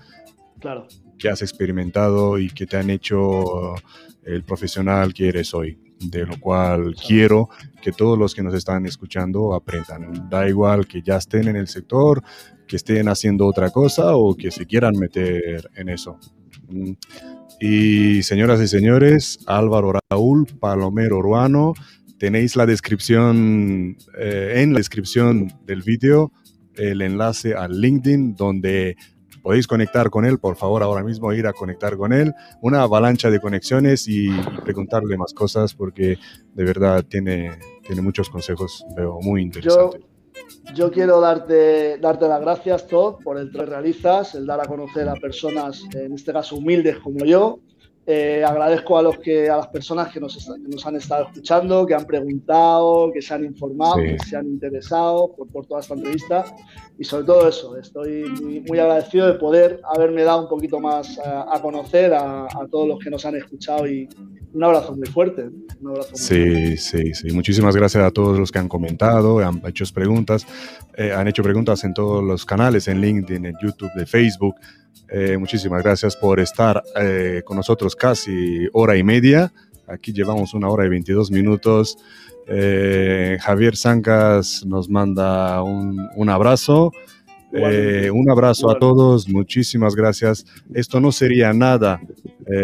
claro. Que has experimentado y que te han hecho el profesional que eres hoy de lo cual quiero que todos los que nos están escuchando aprendan. Da igual que ya estén en el sector, que estén haciendo otra cosa o que se quieran meter en eso. Y señoras y señores, Álvaro Raúl Palomero Urbano, tenéis la descripción, eh, en la descripción del vídeo, el enlace al LinkedIn donde podéis conectar con él, por favor, ahora mismo ir a conectar con él, una avalancha de conexiones y preguntarle más cosas porque de verdad tiene, tiene muchos consejos, veo muy interesantes. Yo, quiero darte, darte las gracias, Todd, por el que realizas, el dar a conocer a personas, en este caso humildes como yo, eh, agradezco a, los que, a las personas que nos, nos, han estado escuchando, que han preguntado, que se han informado, que se han interesado por, por, toda esta entrevista y sobre todo eso, estoy muy, agradecido de poder haberme dado un poquito más a, conocer a, todos los que nos han escuchado y un abrazo muy fuerte. sí, sí, sí. Muchísimas gracias a todos los que han comentado, han hecho preguntas, eh, han hecho preguntas en todos los canales, en LinkedIn, en YouTube, de Facebook. Eh, muchísimas gracias por estar eh, con nosotros casi hora y media. Aquí llevamos una hora y 22 minutos. Eh, Javier Sancas nos manda un, abrazo. Un abrazo a todos, muchísimas gracias. Esto no sería nada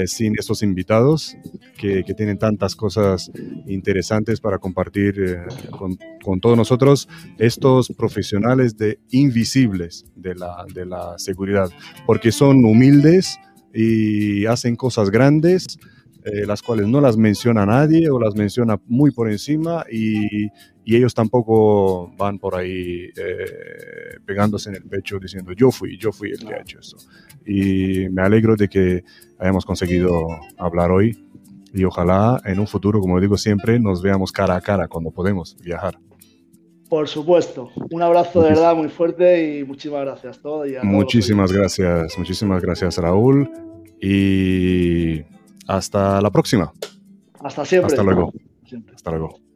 sin estos invitados que, tienen tantas cosas interesantes para compartir con, con, todos nosotros, estos profesionales de invisibles de la, de la seguridad, porque son humildes y hacen cosas grandes. Eh, las cuales no las menciona nadie o las menciona muy por encima y, y ellos tampoco van por ahí eh, pegándose en el pecho diciendo yo fui, yo fui el que ha hecho esto. Y me alegro de que hayamos conseguido hablar hoy y ojalá en un futuro, como digo siempre, nos veamos cara a cara cuando podemos viajar. Por supuesto. Un abrazo de verdad muy fuerte y muchísimas gracias a todos. muchísimas gracias, muchísimas gracias Raúl y hasta la próxima. Hasta siempre. Hasta luego. Hasta luego.